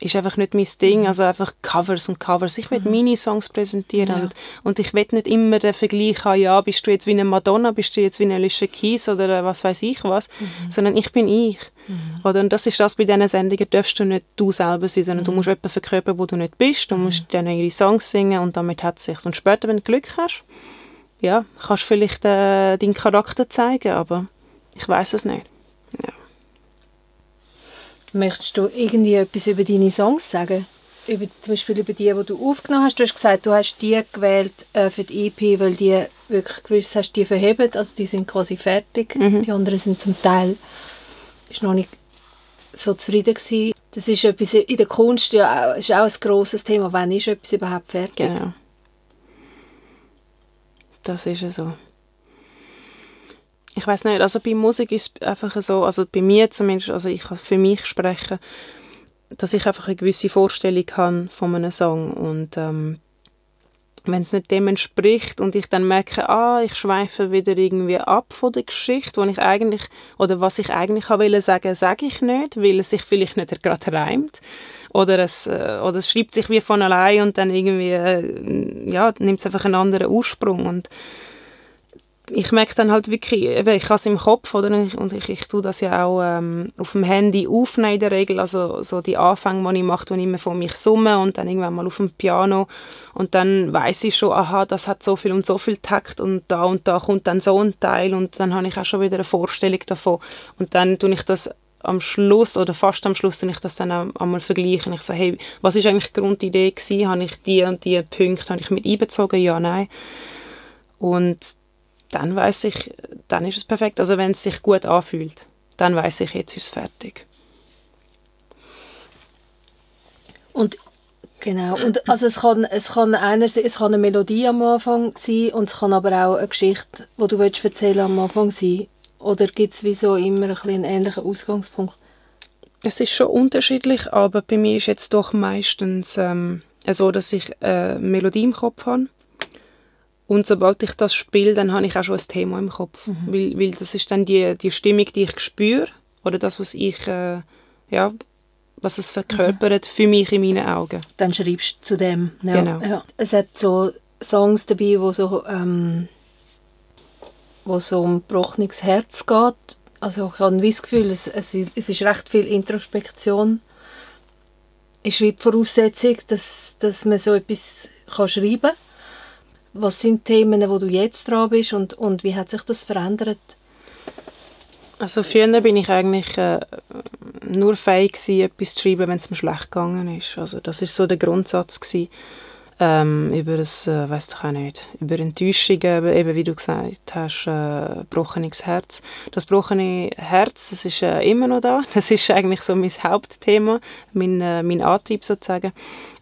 ist einfach nicht mein Ding. Mhm. Also einfach Covers und Covers. Ich will mhm. meine Songs präsentieren ja. und, und ich will nicht immer den Vergleich haben, ja, bist du jetzt wie eine Madonna, bist du jetzt wie eine Alicia Keys oder äh, was weiß ich was, mhm. sondern ich bin ich. Mhm. Oder, und das ist das bei diesen Sendungen, darfst du nicht du selber sein, sondern du mhm. musst jemanden verkörpern, wo du nicht bist. Du mhm. musst dann ihre Songs singen und damit hat es sich. Und später, wenn du Glück hast, ja, kannst du vielleicht äh, deinen Charakter zeigen, aber ich weiß es nicht. Ja. Möchtest du irgendwie etwas über deine Songs sagen? Über, zum Beispiel über die, die du aufgenommen hast. Du hast gesagt, du hast die gewählt äh, für die EP, weil die wirklich gewusst hast, die verheben, also die sind quasi fertig. Mhm. Die anderen sind zum Teil ist noch nicht so zufrieden gewesen. Das ist etwas in der Kunst ja auch, ist auch ein grosses Thema. Wann ist etwas überhaupt fertig? Genau. Das ist ja so. Ich weiß nicht, also bei Musik ist es einfach so, also bei mir zumindest, also ich kann für mich sprechen, dass ich einfach eine gewisse Vorstellung habe von einem Song und ähm, wenn es nicht dem entspricht und ich dann merke, ah, ich schweife wieder irgendwie ab von der Geschichte, wo ich eigentlich, oder was ich eigentlich will sagen, sage ich nicht, weil es sich vielleicht nicht gerade reimt. Oder es, äh, oder es schreibt sich wie von allein und dann irgendwie, äh, ja, nimmt es einfach einen anderen Ursprung und ich merke dann halt wirklich, ich habe es im Kopf oder und ich, ich tue das ja auch ähm, auf dem Handy aufnehmen in der Regel, also so die Anfänge, die ich mache, die ich immer von mich summe und dann irgendwann mal auf dem Piano und dann weiß ich schon, aha, das hat so viel und so viel Takt und da und da kommt dann so ein Teil und dann habe ich auch schon wieder eine Vorstellung davon und dann tue ich das am Schluss oder fast am Schluss tue ich das dann auch einmal vergleichen. Ich sage, hey, was ist eigentlich die Grundidee gewesen? Habe ich die und die Punkte habe ich mit einbezogen? Ja, nein. Und dann weiß ich, dann ist es perfekt. Also wenn es sich gut anfühlt, dann weiß ich, jetzt ist es fertig. Und genau, und also es kann, es kann einerseits, es kann eine Melodie am Anfang sein und es kann aber auch eine Geschichte, die du willst erzählen am Anfang sein. Oder gibt es wie so immer ein einen ähnlichen Ausgangspunkt? Es ist schon unterschiedlich, aber bei mir ist jetzt doch meistens ähm, so, dass ich eine Melodie im Kopf habe und sobald ich das spiele, dann habe ich auch schon ein Thema im Kopf. Mhm. Weil, weil das ist dann die, die Stimmung, die ich spüre. Oder das, was ich, äh, ja, was es verkörpert mhm. für mich in meinen Augen. Dann schreibst du zu dem. Ja. Genau. Ja. Es hat so Songs dabei, wo so, ähm, wo so um gebrochenes Herz geht. Also ich habe das Gefühl, es, es, es ist recht viel Introspektion. Ist wie die Voraussetzung, dass, dass man so etwas kann schreiben kann was sind Themen, wo du jetzt dran bist und, und wie hat sich das verändert? Also früher bin ich eigentlich äh, nur fähig gewesen, etwas zu schreiben, wenn es mir schlecht gegangen ist. Also das ist so der Grundsatz gewesen. Ähm, über das, äh, weiß doch auch nicht, über Enttäuschungen, eben wie du gesagt hast, äh, gebrochenes Herz. Das gebrochene Herz, das ist äh, immer noch da. Das ist eigentlich so mein Hauptthema, mein, äh, mein Antrieb sozusagen.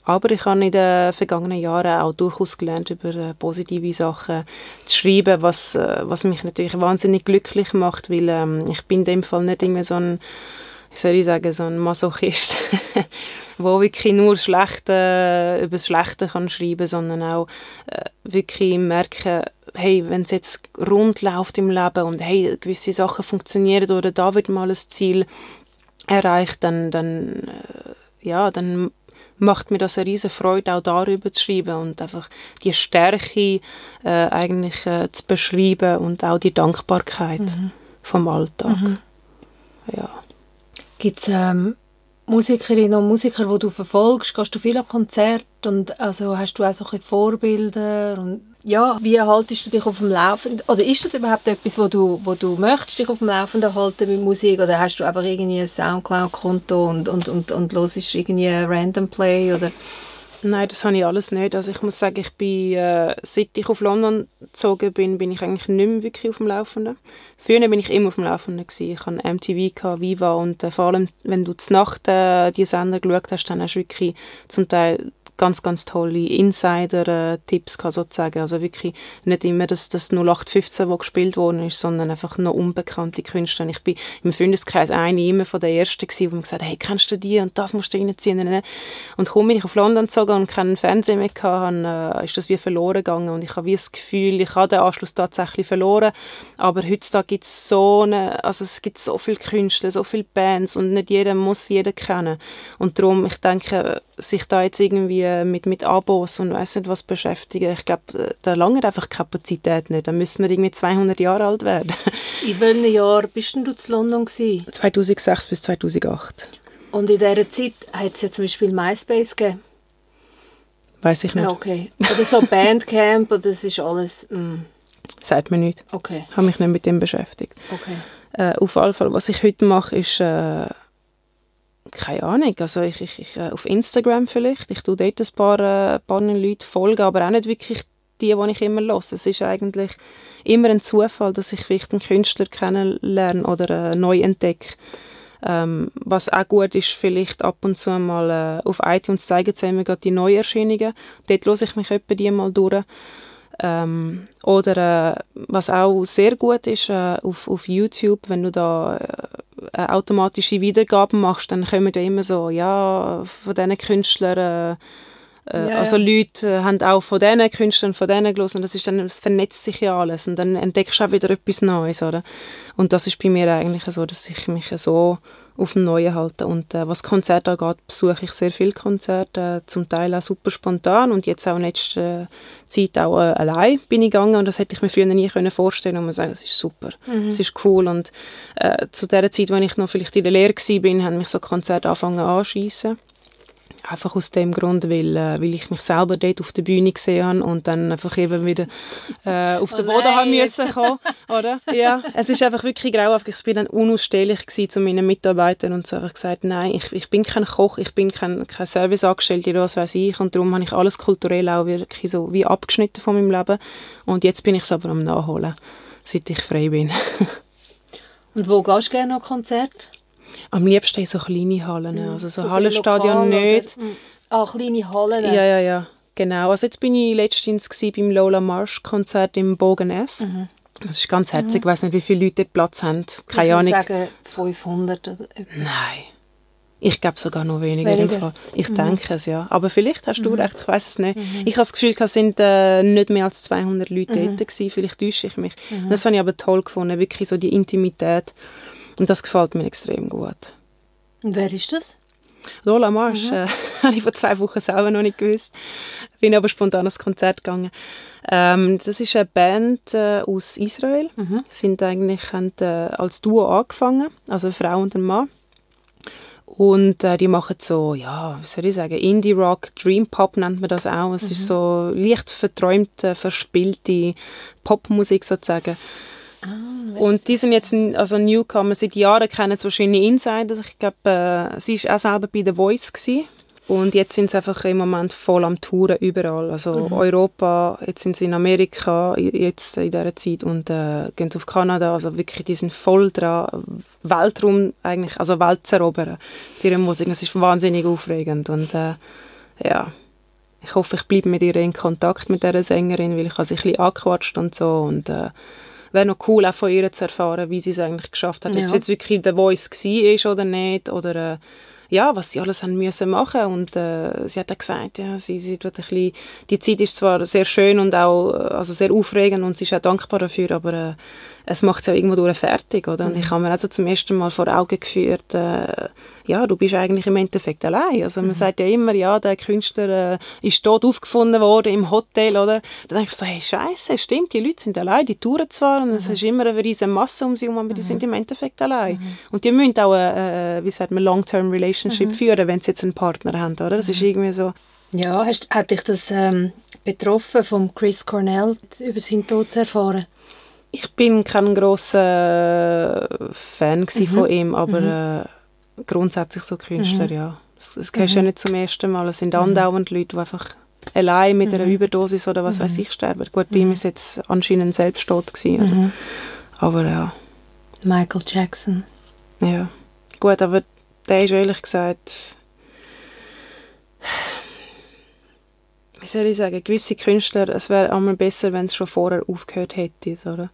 Aber ich habe in den vergangenen Jahren auch durchaus gelernt, über äh, positive Sachen zu schreiben, was, äh, was mich natürlich wahnsinnig glücklich macht, weil ähm, ich bin in dem Fall nicht irgendwie so ein, wie soll ich sagen, so ein Masochist, wo wirklich nur Schlechte, über das Schlechte kann schreiben, sondern auch äh, wirklich merken, hey, wenn es jetzt rund läuft im Leben und hey, gewisse Sachen funktionieren oder da wird mal ein Ziel erreicht, dann, dann äh, ja, dann macht mir das eine riesige Freude, auch darüber zu schreiben und einfach die Stärke äh, eigentlich äh, zu beschreiben und auch die Dankbarkeit mhm. vom Alltag. Mhm. ja. Gibt es ähm, Musikerinnen und Musiker, die du verfolgst? Gehst du viel auf Konzerte? Und also hast du auch so ein Vorbilder? Und ja, wie haltest du dich auf dem Laufenden? Oder ist das überhaupt etwas, wo du, wo du möchtest, dich auf dem Laufenden halten mit Musik? Oder hast du einfach irgendwie ein Soundcloud-Konto und, und, und, und hörst irgendwie Random Play? Oder Nein, das habe ich alles nicht. Also ich muss sagen, ich bin, äh, seit ich auf London gezogen bin, bin ich eigentlich nicht mehr wirklich auf dem Laufenden. Früher bin ich immer auf dem Laufenden gewesen. Ich hatte MTV, gehabt, Viva und äh, vor allem, wenn du zur Nacht äh, die Sender geschaut hast, dann hast du wirklich zum Teil ganz, ganz tolle Insider-Tipps sozusagen. Also wirklich nicht immer das, das 0815, das gespielt worden ist, sondern einfach noch unbekannte Künstler. Ich bin im Freundeskreis eine immer von der Ersten gewesen, wo mir gesagt hey, kennst du die und das musst du reinziehen. Und kaum bin ich auf London gezogen und keinen Fernseher mehr hatte, äh, ist das wie verloren gegangen und ich habe wie das Gefühl, ich habe den Anschluss tatsächlich verloren. Aber heutzutage gibt es so eine, also es gibt so viele Künstler, so viele Bands und nicht jeder muss jeden kennen. Und darum, ich denke, sich da jetzt irgendwie mit, mit Abos und weiß nicht was beschäftigen, ich glaube, da lange einfach die Kapazität nicht. Dann müssen wir irgendwie 200 Jahre alt werden. In welchem Jahr bist du in London? Gewesen? 2006 bis 2008. Und in dieser Zeit hat es ja zum Beispiel MySpace gegeben? Weiß ich nicht. Okay. Oder so Bandcamp, oder das ist alles... Mm. Sagt mir nicht. Okay. Ich habe mich nicht mit dem beschäftigt. Okay. Äh, auf jeden Fall, was ich heute mache, ist... Äh, keine Ahnung, also ich, ich, ich, äh, auf Instagram vielleicht, ich tue dort ein paar, äh, paar Leute folgen, aber auch nicht wirklich die, die ich immer höre. Es ist eigentlich immer ein Zufall, dass ich vielleicht einen Künstler kennenlerne oder äh, neu entdecke. Ähm, was auch gut ist, vielleicht ab und zu mal äh, auf iTunes zeigen sie immer die Neuerscheinungen. Dort höre ich mich etwa die mal durch. Ähm, oder äh, was auch sehr gut ist, äh, auf, auf YouTube, wenn du da äh, automatische Wiedergaben machst, dann kommen da immer so, ja, von diesen Künstlern, äh, äh, ja, also ja. Leute äh, haben auch von diesen Künstlern, von denen gelesen, und das ist dann, es vernetzt sich ja alles und dann entdeckst du auch wieder etwas Neues, oder? Und das ist bei mir eigentlich so, dass ich mich so auf dem Neuen halten. Und äh, was Konzerte angeht, besuche ich sehr viele Konzerte, äh, zum Teil auch super spontan und jetzt auch in letzter Zeit auch äh, allein bin ich gegangen. Und das hätte ich mir früher nie können vorstellen und man sagen, es ist super, mhm. es ist cool. Und äh, zu der Zeit, als ich noch vielleicht in der Lehre war, haben mich so Konzerte angefangen anschießen Einfach aus dem Grund, weil, äh, weil ich mich selber dort auf der Bühne gesehen habe und dann einfach eben wieder äh, auf den oh Boden haben müssen kommen, oder? Ja, es ist einfach wirklich grauenhaft. Ich bin dann unausstehlich zu meinen Mitarbeitern und so einfach gesagt, nein, ich, ich bin kein Koch, ich bin kein, kein Serviceangestellter, was weiß ich und darum habe ich alles kulturell auch wirklich so wie abgeschnitten von meinem Leben und jetzt bin ich es aber am Nachholen, seit ich frei bin. und wo gehst du gerne an Konzerte? Am liebsten so kleine Hallen, mhm. also so, so Hallenstadion nicht. Oder, ah, kleine Hallen? Ja, ja, ja, genau. Also jetzt bin ich letztens beim Lola Marsh Konzert im Bogen F. Mhm. Das ist ganz herzig. Mhm. Ich weiß nicht, wie viele Leute dort Platz haben. Keine ich Ahnung. Ich sagen 500 oder etwas. Nein. Ich glaube sogar noch weniger. weniger. Ich mhm. denke es, ja. Aber vielleicht hast du mhm. recht, ich weiß es nicht. Mhm. Ich habe das Gefühl, es sind äh, nicht mehr als 200 Leute mhm. dort gewesen. Vielleicht täusche ich mich. Mhm. Das habe ich aber toll gefunden, wirklich so die Intimität. Und das gefällt mir extrem gut. Und wer ist das? Lola Marsch, mhm. äh, habe ich vor zwei Wochen selber noch nicht gewusst. Bin aber spontan ans Konzert gegangen. Ähm, das ist eine Band äh, aus Israel. Mhm. Sind eigentlich haben, äh, als Duo angefangen, also eine Frau und ein Mann. Und äh, die machen so, ja, wie soll ich sagen, Indie-Rock, Dream-Pop nennt man das auch. Es mhm. ist so leicht verträumte, verspielte Popmusik sozusagen. Ah, und die sind jetzt also Newcomer seit Jahren, kennen sie wahrscheinlich Insiders. Ich glaube, äh, sie war auch selber bei The Voice. Gewesen. Und jetzt sind sie einfach im Moment voll am Touren überall. Also mhm. Europa, jetzt sind sie in Amerika, jetzt in dieser Zeit und äh, gehen auf Kanada. Also wirklich, die sind voll dran, Weltraum eigentlich, also Welt zu erobern, ihre Musik. Das ist wahnsinnig aufregend und äh, ja, ich hoffe, ich bleibe mit ihr in Kontakt mit dieser Sängerin, weil ich habe sie ein bisschen angequatscht und so und äh, wäre noch cool, auch von ihr zu erfahren, wie sie es eigentlich geschafft hat. Ja. Ob es jetzt wirklich der Voice war oder nicht, oder äh, ja, was sie alles haben müssen machen und äh, sie hat auch gesagt, ja, sie, sie tut ein bisschen, die Zeit ist zwar sehr schön und auch äh, also sehr aufregend und sie ist auch dankbar dafür, aber äh, es macht es ja irgendwo durch fertig, oder? Und Mhm. ich habe mir also zum ersten Mal vor Augen geführt, äh, ja, du bist eigentlich im Endeffekt allein. Also Mhm. man sagt ja immer, ja, der Künstler äh, ist tot aufgefunden worden im Hotel, oder? Da denkst du so, hey, Scheiße, stimmt, die Leute sind allein, die touren zwar und Mhm. es ist immer eine riesige Masse um sie herum, aber die sind im Endeffekt allein. Und die müssen auch eine, äh, wie sagt man, Long-Term Mhm. Relationship führen, wenn sie jetzt einen Partner haben, oder? Das ist irgendwie so, Ja, hast, hat dich das ähm, betroffen, von Chris Cornell über seinen Tod zu erfahren? Ich bin kein grosser Fan gsi von ihm, aber äh, grundsätzlich so Künstler, ja. Das, das du ja nicht zum ersten Mal. Es sind andauernd Leute, die einfach allein mit einer Überdosis oder was weiß ich sterben. Gut, bei ihm ist jetzt anscheinend Selbsttod gewesen, also. Aber ja, Michael Jackson. ja. Gut, aber der ist ehrlich gesagt... Wie soll ich sagen, gewisse Künstler, es wäre einmal besser, wenn es schon vorher aufgehört hätte, oder?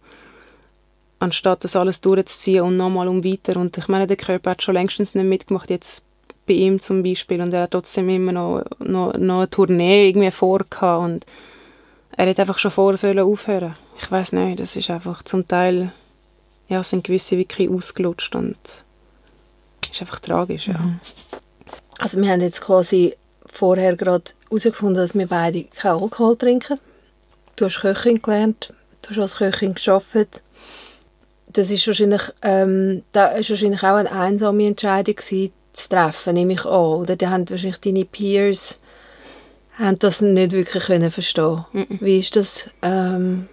Anstatt das alles durchzuziehen und nochmal um weiter. Und ich meine, der Körper hat schon längstens nicht mitgemacht, jetzt bei ihm zum Beispiel. Und er hat trotzdem immer noch, noch, noch eine Tournee irgendwie vorgehabt. Und er hätte einfach schon vorher sollen aufhören Ich weiß nicht, das ist einfach zum Teil, ja, sind gewisse wirklich ausgelutscht und ist einfach tragisch, ja. Also wir haben jetzt quasi vorher gerade herausgefunden, dass wir beide keinen Alkohol trinken. Du hast Köchin gelernt, du hast als Köchin gearbeitet. Das ist wahrscheinlich, ähm, da ist wahrscheinlich auch eine einsame Entscheidung gewesen, zu treffen, nehme ich an. Oder da haben wahrscheinlich deine Peers haben das nicht wirklich können verstehen. Wie ist das? Ähm,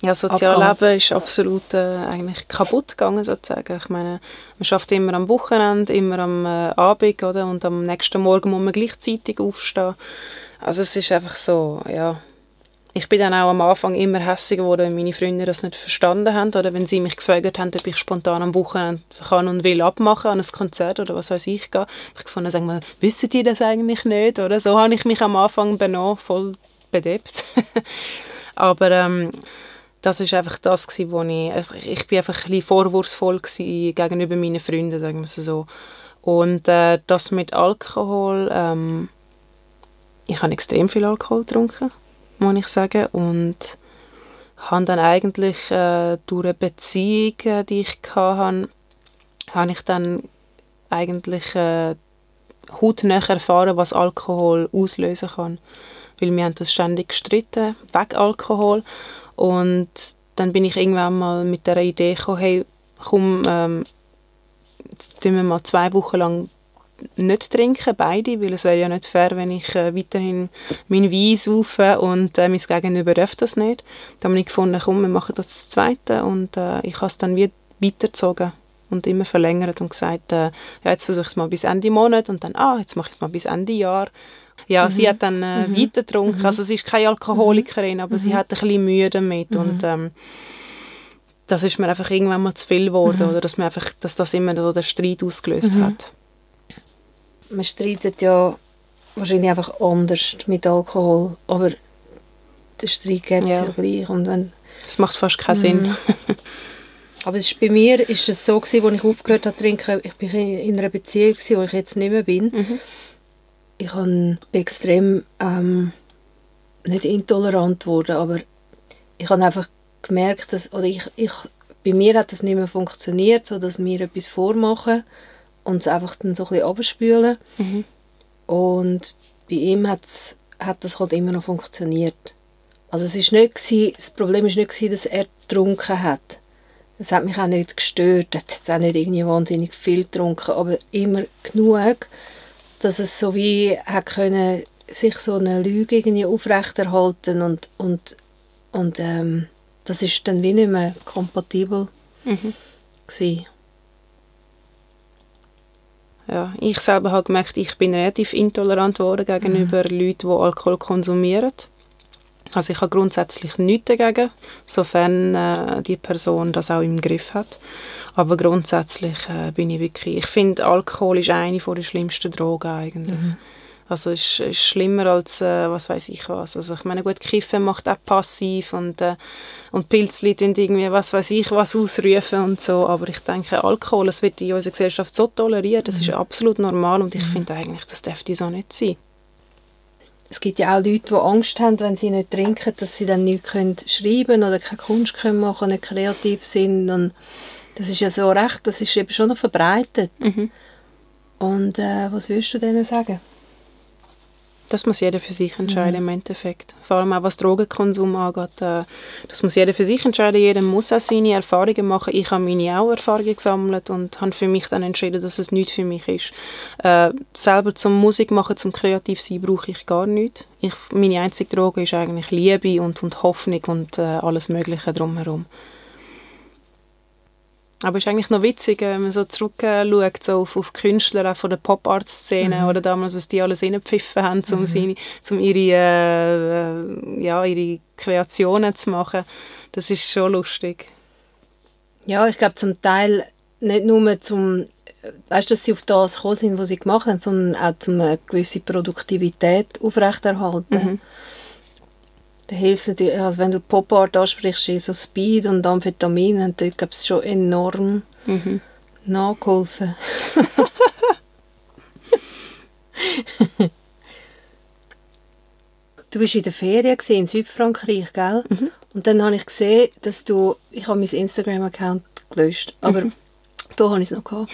Ja, Sozialleben ist absolut äh, eigentlich kaputt gegangen, sozusagen. Ich meine, man schafft immer am Wochenende, immer am äh, Abend, oder? Und am nächsten Morgen muss man gleichzeitig aufstehen. Also es ist einfach so, ja. Ich bin dann auch am Anfang immer hässlich geworden, wenn meine Freunde das nicht verstanden haben oder wenn sie mich gefragt haben, ob ich spontan am Wochenende kann und will abmachen an ein Konzert oder was weiß ich gehen. Ich gefunden, sag mal, wissen die das eigentlich nicht? Oder so habe ich mich am Anfang benommen, voll bedebt. Aber ähm, das ist einfach das gewesen, wo ich, ich bin einfach ein vorwurfsvoll gegenüber meinen Freunden, sagen wir so. Und äh, das mit Alkohol, ähm, ich habe extrem viel Alkohol getrunken, muss ich sagen, und habe dann eigentlich äh, durch eine Beziehung, äh, die ich hatte, habe ich dann eigentlich äh, hautnah erfahren, was Alkohol auslösen kann. Weil wir haben das ständig gestritten, wegen Alkohol. Und dann bin ich irgendwann mal mit der Idee gekommen, hey, komm, ähm, jetzt tun wir mal zwei Wochen lang nicht trinken, beide, weil es wäre ja nicht fair, wenn ich äh, weiterhin meinen Wein saufe und äh, mein Gegenüber darf das nicht. Dann habe ich gefunden, komm, wir machen das, das Zweite und äh, ich habe es dann wieder weitergezogen und immer verlängert und gesagt, äh, ja, jetzt versuche ich es mal bis Ende Monat und dann, ah, jetzt mache ich es mal bis Ende Jahr. Ja, sie hat dann äh, weiter getrunken, also sie ist keine Alkoholikerin, aber sie hat ein bisschen Mühe damit und ähm, das ist mir einfach irgendwann mal zu viel geworden, oder dass, mir einfach, dass das immer so den Streit ausgelöst hat. man streitet ja wahrscheinlich einfach anders mit Alkohol, aber den Streit gibt es ja. Ja. gleich. Und wenn, Das macht fast keinen Sinn. aber es ist, bei mir ist es so, gewesen, als ich aufgehört habe zu trinken, ich bin in in einer Beziehung, gewesen, wo ich jetzt nicht mehr bin. Ich habe bin extrem ähm, nicht intolerant geworden, aber ich habe einfach gemerkt, dass, oder ich, ich, bei mir hat das nicht mehr funktioniert, so dass wir etwas vormachen und es einfach dann so ein bisschen abspülen. Und bei ihm hat's, hat das halt immer noch funktioniert. Also es ist nicht gewesen, das Problem ist nicht gewesen, dass er getrunken hat. Das hat mich auch nicht gestört. Er hat jetzt auch nicht irgendwie wahnsinnig viel getrunken, aber immer genug, dass es so wie hat können, sich so eine Lüge irgendwie aufrechterhalten und, und, und ähm, das ist dann wie nicht mehr kompatibel gewesen. Ja, ich selber habe gemerkt, ich bin relativ intolerant geworden gegenüber Leuten, die Alkohol konsumieren. Also ich habe grundsätzlich nichts dagegen, sofern äh, die Person das auch im Griff hat. Aber grundsätzlich äh, bin ich wirklich, ich finde Alkohol ist eine der schlimmsten Drogen eigentlich. Also es ist, ist schlimmer als, äh, was weiß ich was. Also ich meine, gut, Kiffen macht auch passiv und, äh, und Pilzli tun irgendwie, was weiß ich was ausrufen und so. Aber ich denke, Alkohol, das wird in unserer Gesellschaft so toleriert, das ist absolut normal und ich finde eigentlich, das dürfte so nicht sein. Es gibt ja auch Leute, die Angst haben, wenn sie nicht trinken, dass sie dann nichts können schreiben oder keine Kunst können machen, nicht kreativ sind. Und das ist ja so recht, das ist eben schon noch verbreitet. Mhm. Und äh, was würdest du denen sagen? Das muss jeder für sich entscheiden mhm. im Endeffekt. Vor allem auch was Drogenkonsum angeht. Äh, das muss jeder für sich entscheiden. Jeder muss auch seine Erfahrungen machen. Ich habe meine auch Erfahrungen gesammelt und habe für mich dann entschieden, dass es nicht für mich ist. Äh, selber zum Musik machen, zum kreativ sein, brauche ich gar nichts. Ich, meine einzige Droge ist eigentlich Liebe und, und Hoffnung und äh, alles Mögliche drumherum. Aber es ist eigentlich noch witzig, wenn man so zurückschaut so auf, auf Künstler auch von der Pop-Art-Szene mhm. oder damals, was die alles reingepfiffen haben, um, mhm. seine, um ihre, äh, ja, ihre Kreationen zu machen. Das ist schon lustig. Ja, ich glaube zum Teil nicht nur zum weißt, dass sie auf das gekommen sind, was sie gemacht haben, sondern auch um eine gewisse Produktivität aufrechterhalten. Mhm da hilft natürlich, also wenn du Pop-Art ansprichst, so Speed und Amphetamin, haben dort, glaube ich, schon enorm mhm. nachgeholfen. du bist in der Ferien in Südfrankreich, gell? Mhm. Und dann habe ich gesehen, dass du, ich habe mein Instagram-Account gelöscht, aber mhm. da habe ich es noch gehabt.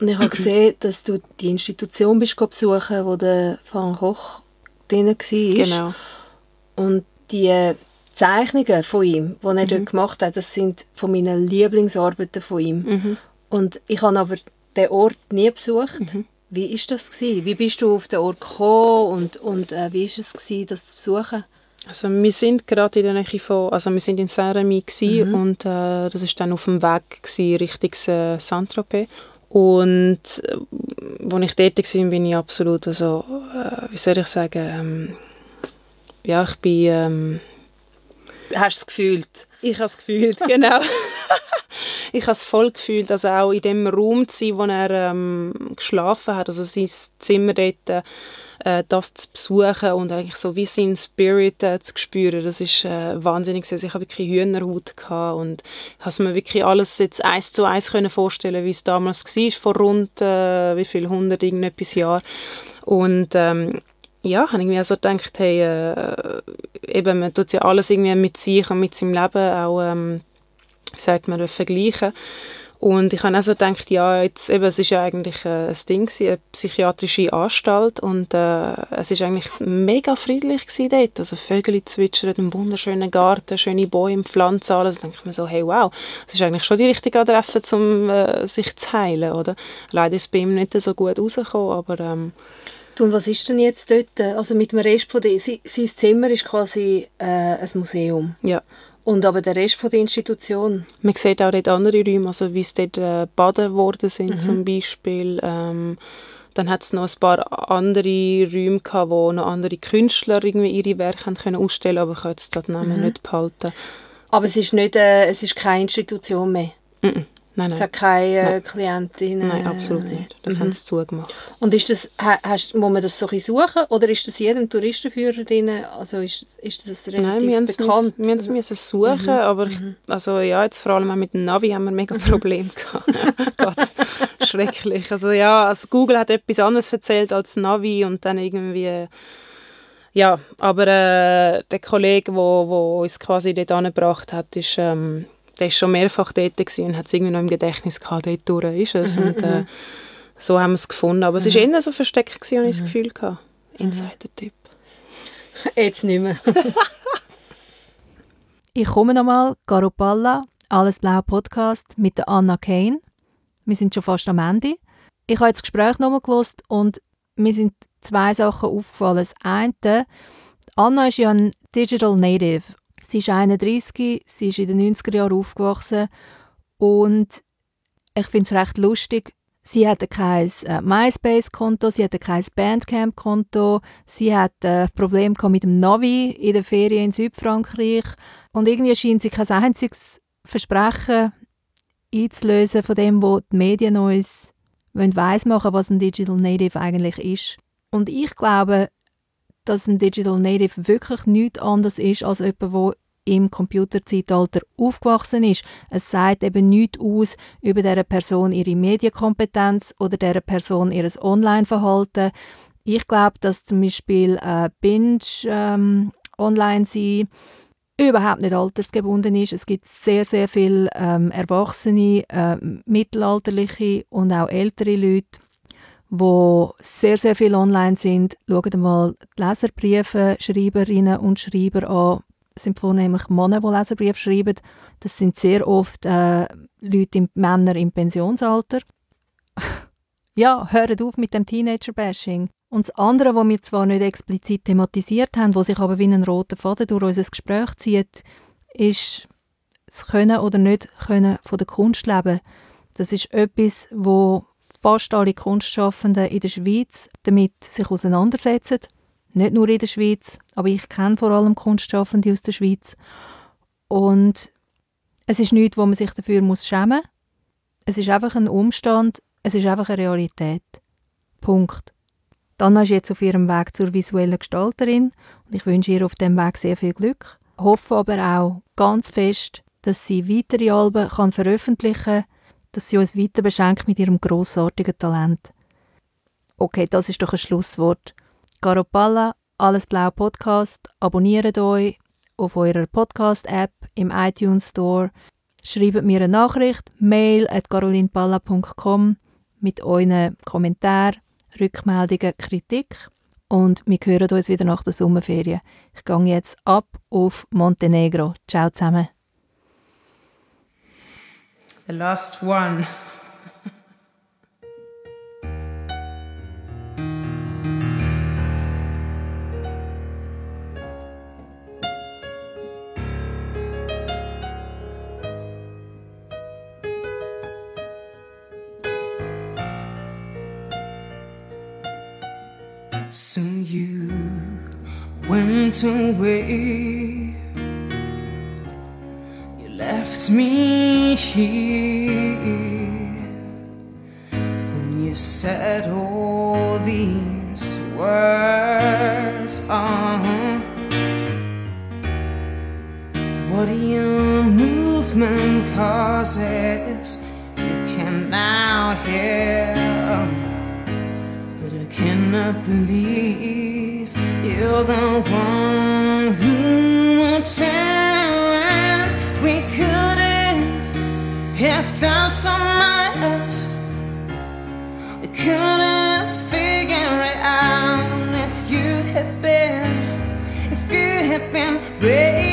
Und ich habe gesehen, dass du die Institution bist besuchen, wo der Van Gogh drin war. Genau. Und die Zeichnungen von ihm, die er mhm. dort gemacht hat, das sind von meinen Lieblingsarbeiten von ihm. Mhm. Und ich habe aber den Ort nie besucht. Mhm. Wie ist das gewesen? Wie bist du auf den Ort gekommen und, und äh, wie ist es gewesen, das zu besuchen? Also wir sind gerade in der Nähe von, also wir sind in Saint-Rémy mhm. und äh, das ist dann auf dem Weg gewesen, Richtung äh, Saint-Tropez. Und äh, als ich dort war, bin ich absolut, also, äh, wie soll ich sagen, ähm, ja, ich bin... Ähm, Hast du es gefühlt? Ich habe es gefühlt, genau. ich habe es voll gefühlt, also auch in dem Raum zu sein, wo er ähm, geschlafen hat, also sein Zimmer dort, äh, das zu besuchen und eigentlich so wie sein Spirit äh, zu spüren, das ist äh, wahnsinnig. Also ich habe wirklich Hühnerhaut gehabt und habe mir wirklich alles jetzt eins zu eins können vorstellen, wie es damals war, vor rund äh, wie viel hundert irgendetwas Jahren. Und ähm, ja, habe ich mir so gedacht, hey, äh, eben, man tut ja alles irgendwie mit sich und mit seinem Leben auch, ähm, sagt man, vergleichen. Und ich habe auch so gedacht, ja, jetzt, eben, es ist ja eigentlich äh, ein Ding, eine psychiatrische Anstalt und äh, es ist eigentlich mega friedlich dort. Also Vögel zwitschern, ein wunderschöner Garten, schöne Bäume, Pflanzen, alles. Da denke ich mir so, hey, wow, das ist eigentlich schon die richtige Adresse, um äh, sich zu heilen, oder? Leider ist es bei ihm nicht so gut rausgekommen, aber... Ähm, und was ist denn jetzt dort? Also mit dem Rest von der, sein Zimmer ist quasi äh, ein Museum. Ja. Und aber der Rest von der Institution? Man sieht auch dort andere Räume, also wie es dort äh, baden worden sind mhm. zum Beispiel. Ähm, dann hat es noch ein paar andere Räume gehabt, wo noch andere Künstler irgendwie ihre Werke haben können ausstellen aber ich kann jetzt den Namen mhm. nicht behalten. Aber es ist, nicht, äh, es ist keine Institution mehr? Mhm. Nein, nein. Es hat keine äh, Klientinnen? Nein, absolut nicht. Das mhm. haben sie zugemacht. Und ist das, hast, muss man das so suchen oder ist das jedem Touristenführer drin? Also ist, ist das relativ Nein, wir bekannt? wir mussten es suchen, mhm. aber ich, mhm. also ja, jetzt vor allem auch mit dem Navi haben wir mega. Probleme gehabt. Gott, schrecklich. Also ja, also Google hat etwas anderes erzählt als Navi und dann irgendwie ja, aber äh, der Kollege, der wo, wo uns quasi dort angebracht hat, ist ähm, der war schon mehrfach dort und hat es irgendwie noch im Gedächtnis gehabt, dort durch ist es. Mhm, und äh, mhm. so haben wir es gefunden. Aber mhm. es war eher so versteckt, habe ich das mhm. Gefühl. Gehabt. Mhm. Insider-Tipp. Jetzt nicht mehr. ich komme nochmal, Garopalla, Alles Blau Podcast mit der Anna Kane. Wir sind schon fast am Ende. Ich habe jetzt das Gespräch nochmal gelost und mir sind zwei Sachen aufgefallen. Das eine, Anna ist ja ein Digital Native Sie ist 31, sie ist in den 90er Jahren aufgewachsen und ich finde es recht lustig. Sie hatte kein äh, MySpace-Konto, sie hatte kein Bandcamp-Konto, sie hatte ein äh, Problem mit dem Navi in der Ferien in Südfrankreich und irgendwie scheint sie kein einziges Versprechen einzulösen von dem, was die Medien uns weiss machen was ein Digital Native eigentlich ist. Und ich glaube, dass ein Digital Native wirklich nichts anderes ist als jemand, der im Computerzeitalter aufgewachsen ist. Es sagt eben nichts aus über dieser Person ihre Medienkompetenz oder dieser Person ihr Online-Verhalten. Ich glaube, dass zum Beispiel äh, Binge ähm, online sein überhaupt nicht altersgebunden ist. Es gibt sehr, sehr viele ähm, Erwachsene, äh, mittelalterliche und auch ältere Leute, wo sehr, sehr viel online sind. Schaut mal die Leserbriefe, Schreiberinnen und Schreiber an. Das sind vornehmlich Männer, die Leserbriefe schreiben. Das sind sehr oft äh, Leute, im, Männer im Pensionsalter. ja, hört auf mit dem Teenager-Bashing. Und das andere, was wir zwar nicht explizit thematisiert haben, was sich aber wie ein roter Faden durch unser Gespräch zieht, ist das Können oder nicht Können von der Kunst leben. Das ist etwas, wo fast alle Kunstschaffenden in der Schweiz damit sich auseinandersetzen. Nicht nur in der Schweiz, aber ich kenne vor allem Kunstschaffende aus der Schweiz. Und es ist nichts, wo man sich dafür muss schämen muss. Es ist einfach ein Umstand, es ist einfach eine Realität. Punkt. Dana ist jetzt auf ihrem Weg zur visuellen Gestalterin und ich wünsche ihr auf dem Weg sehr viel Glück. Hoffe aber auch ganz fest, dass sie weitere Alben kann veröffentlichen kann, dass sie uns weiter beschenkt mit ihrem grossartigen Talent. Okay, das ist doch ein Schlusswort. Garopalla, Alles Blau Podcast, abonniert euch auf eurer Podcast-App im iTunes Store, schreibt mir eine Nachricht, mail at carolinpalla.com mit euren Kommentaren Rückmeldungen, Kritik. Und wir hören uns wieder nach der Sommerferien. Ich gehe jetzt ab auf Montenegro. Ciao zusammen. The last one. Soon you went away. Left me here. Then you said all these words. Uh-huh. What your movement causes, you can now hear But I cannot believe you're the one who will tell Half doubts on my eyes I couldn't figure it out. If you had been If you had been brave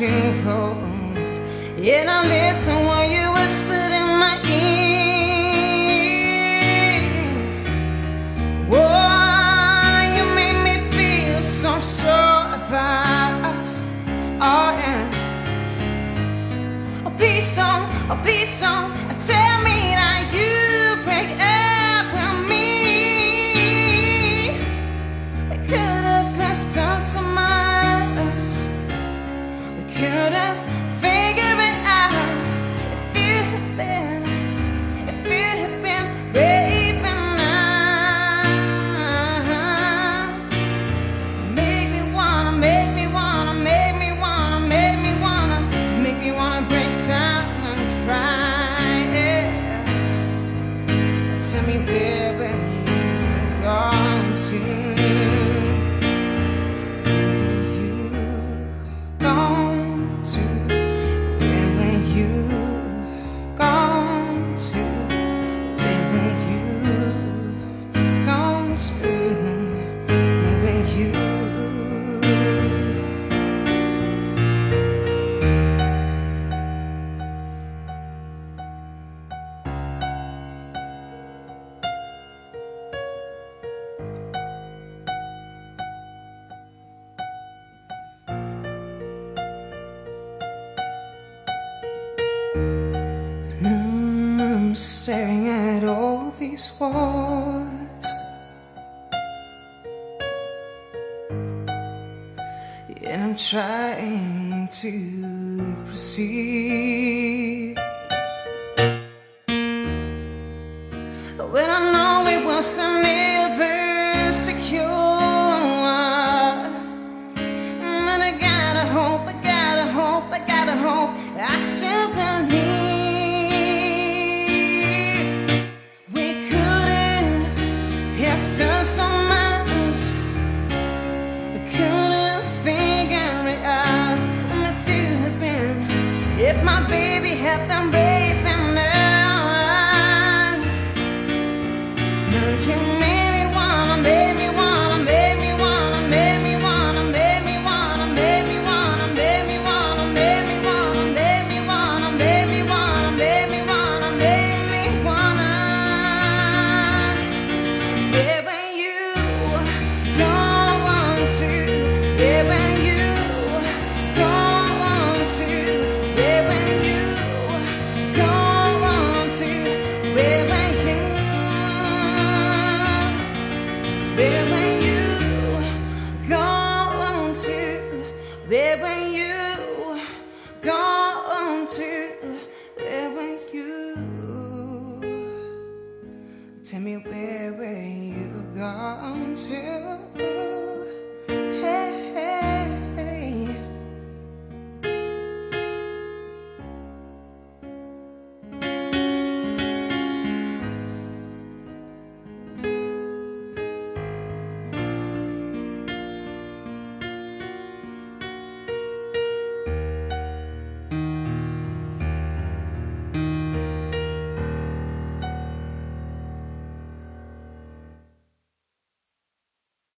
what you and I listen while you whispered in my ear. Oh, you made me feel so sure about us. Oh, yeah. Oh, please don't, oh, please don't tell me that you break up you And I gotta hope, I gotta hope, I gotta hope I still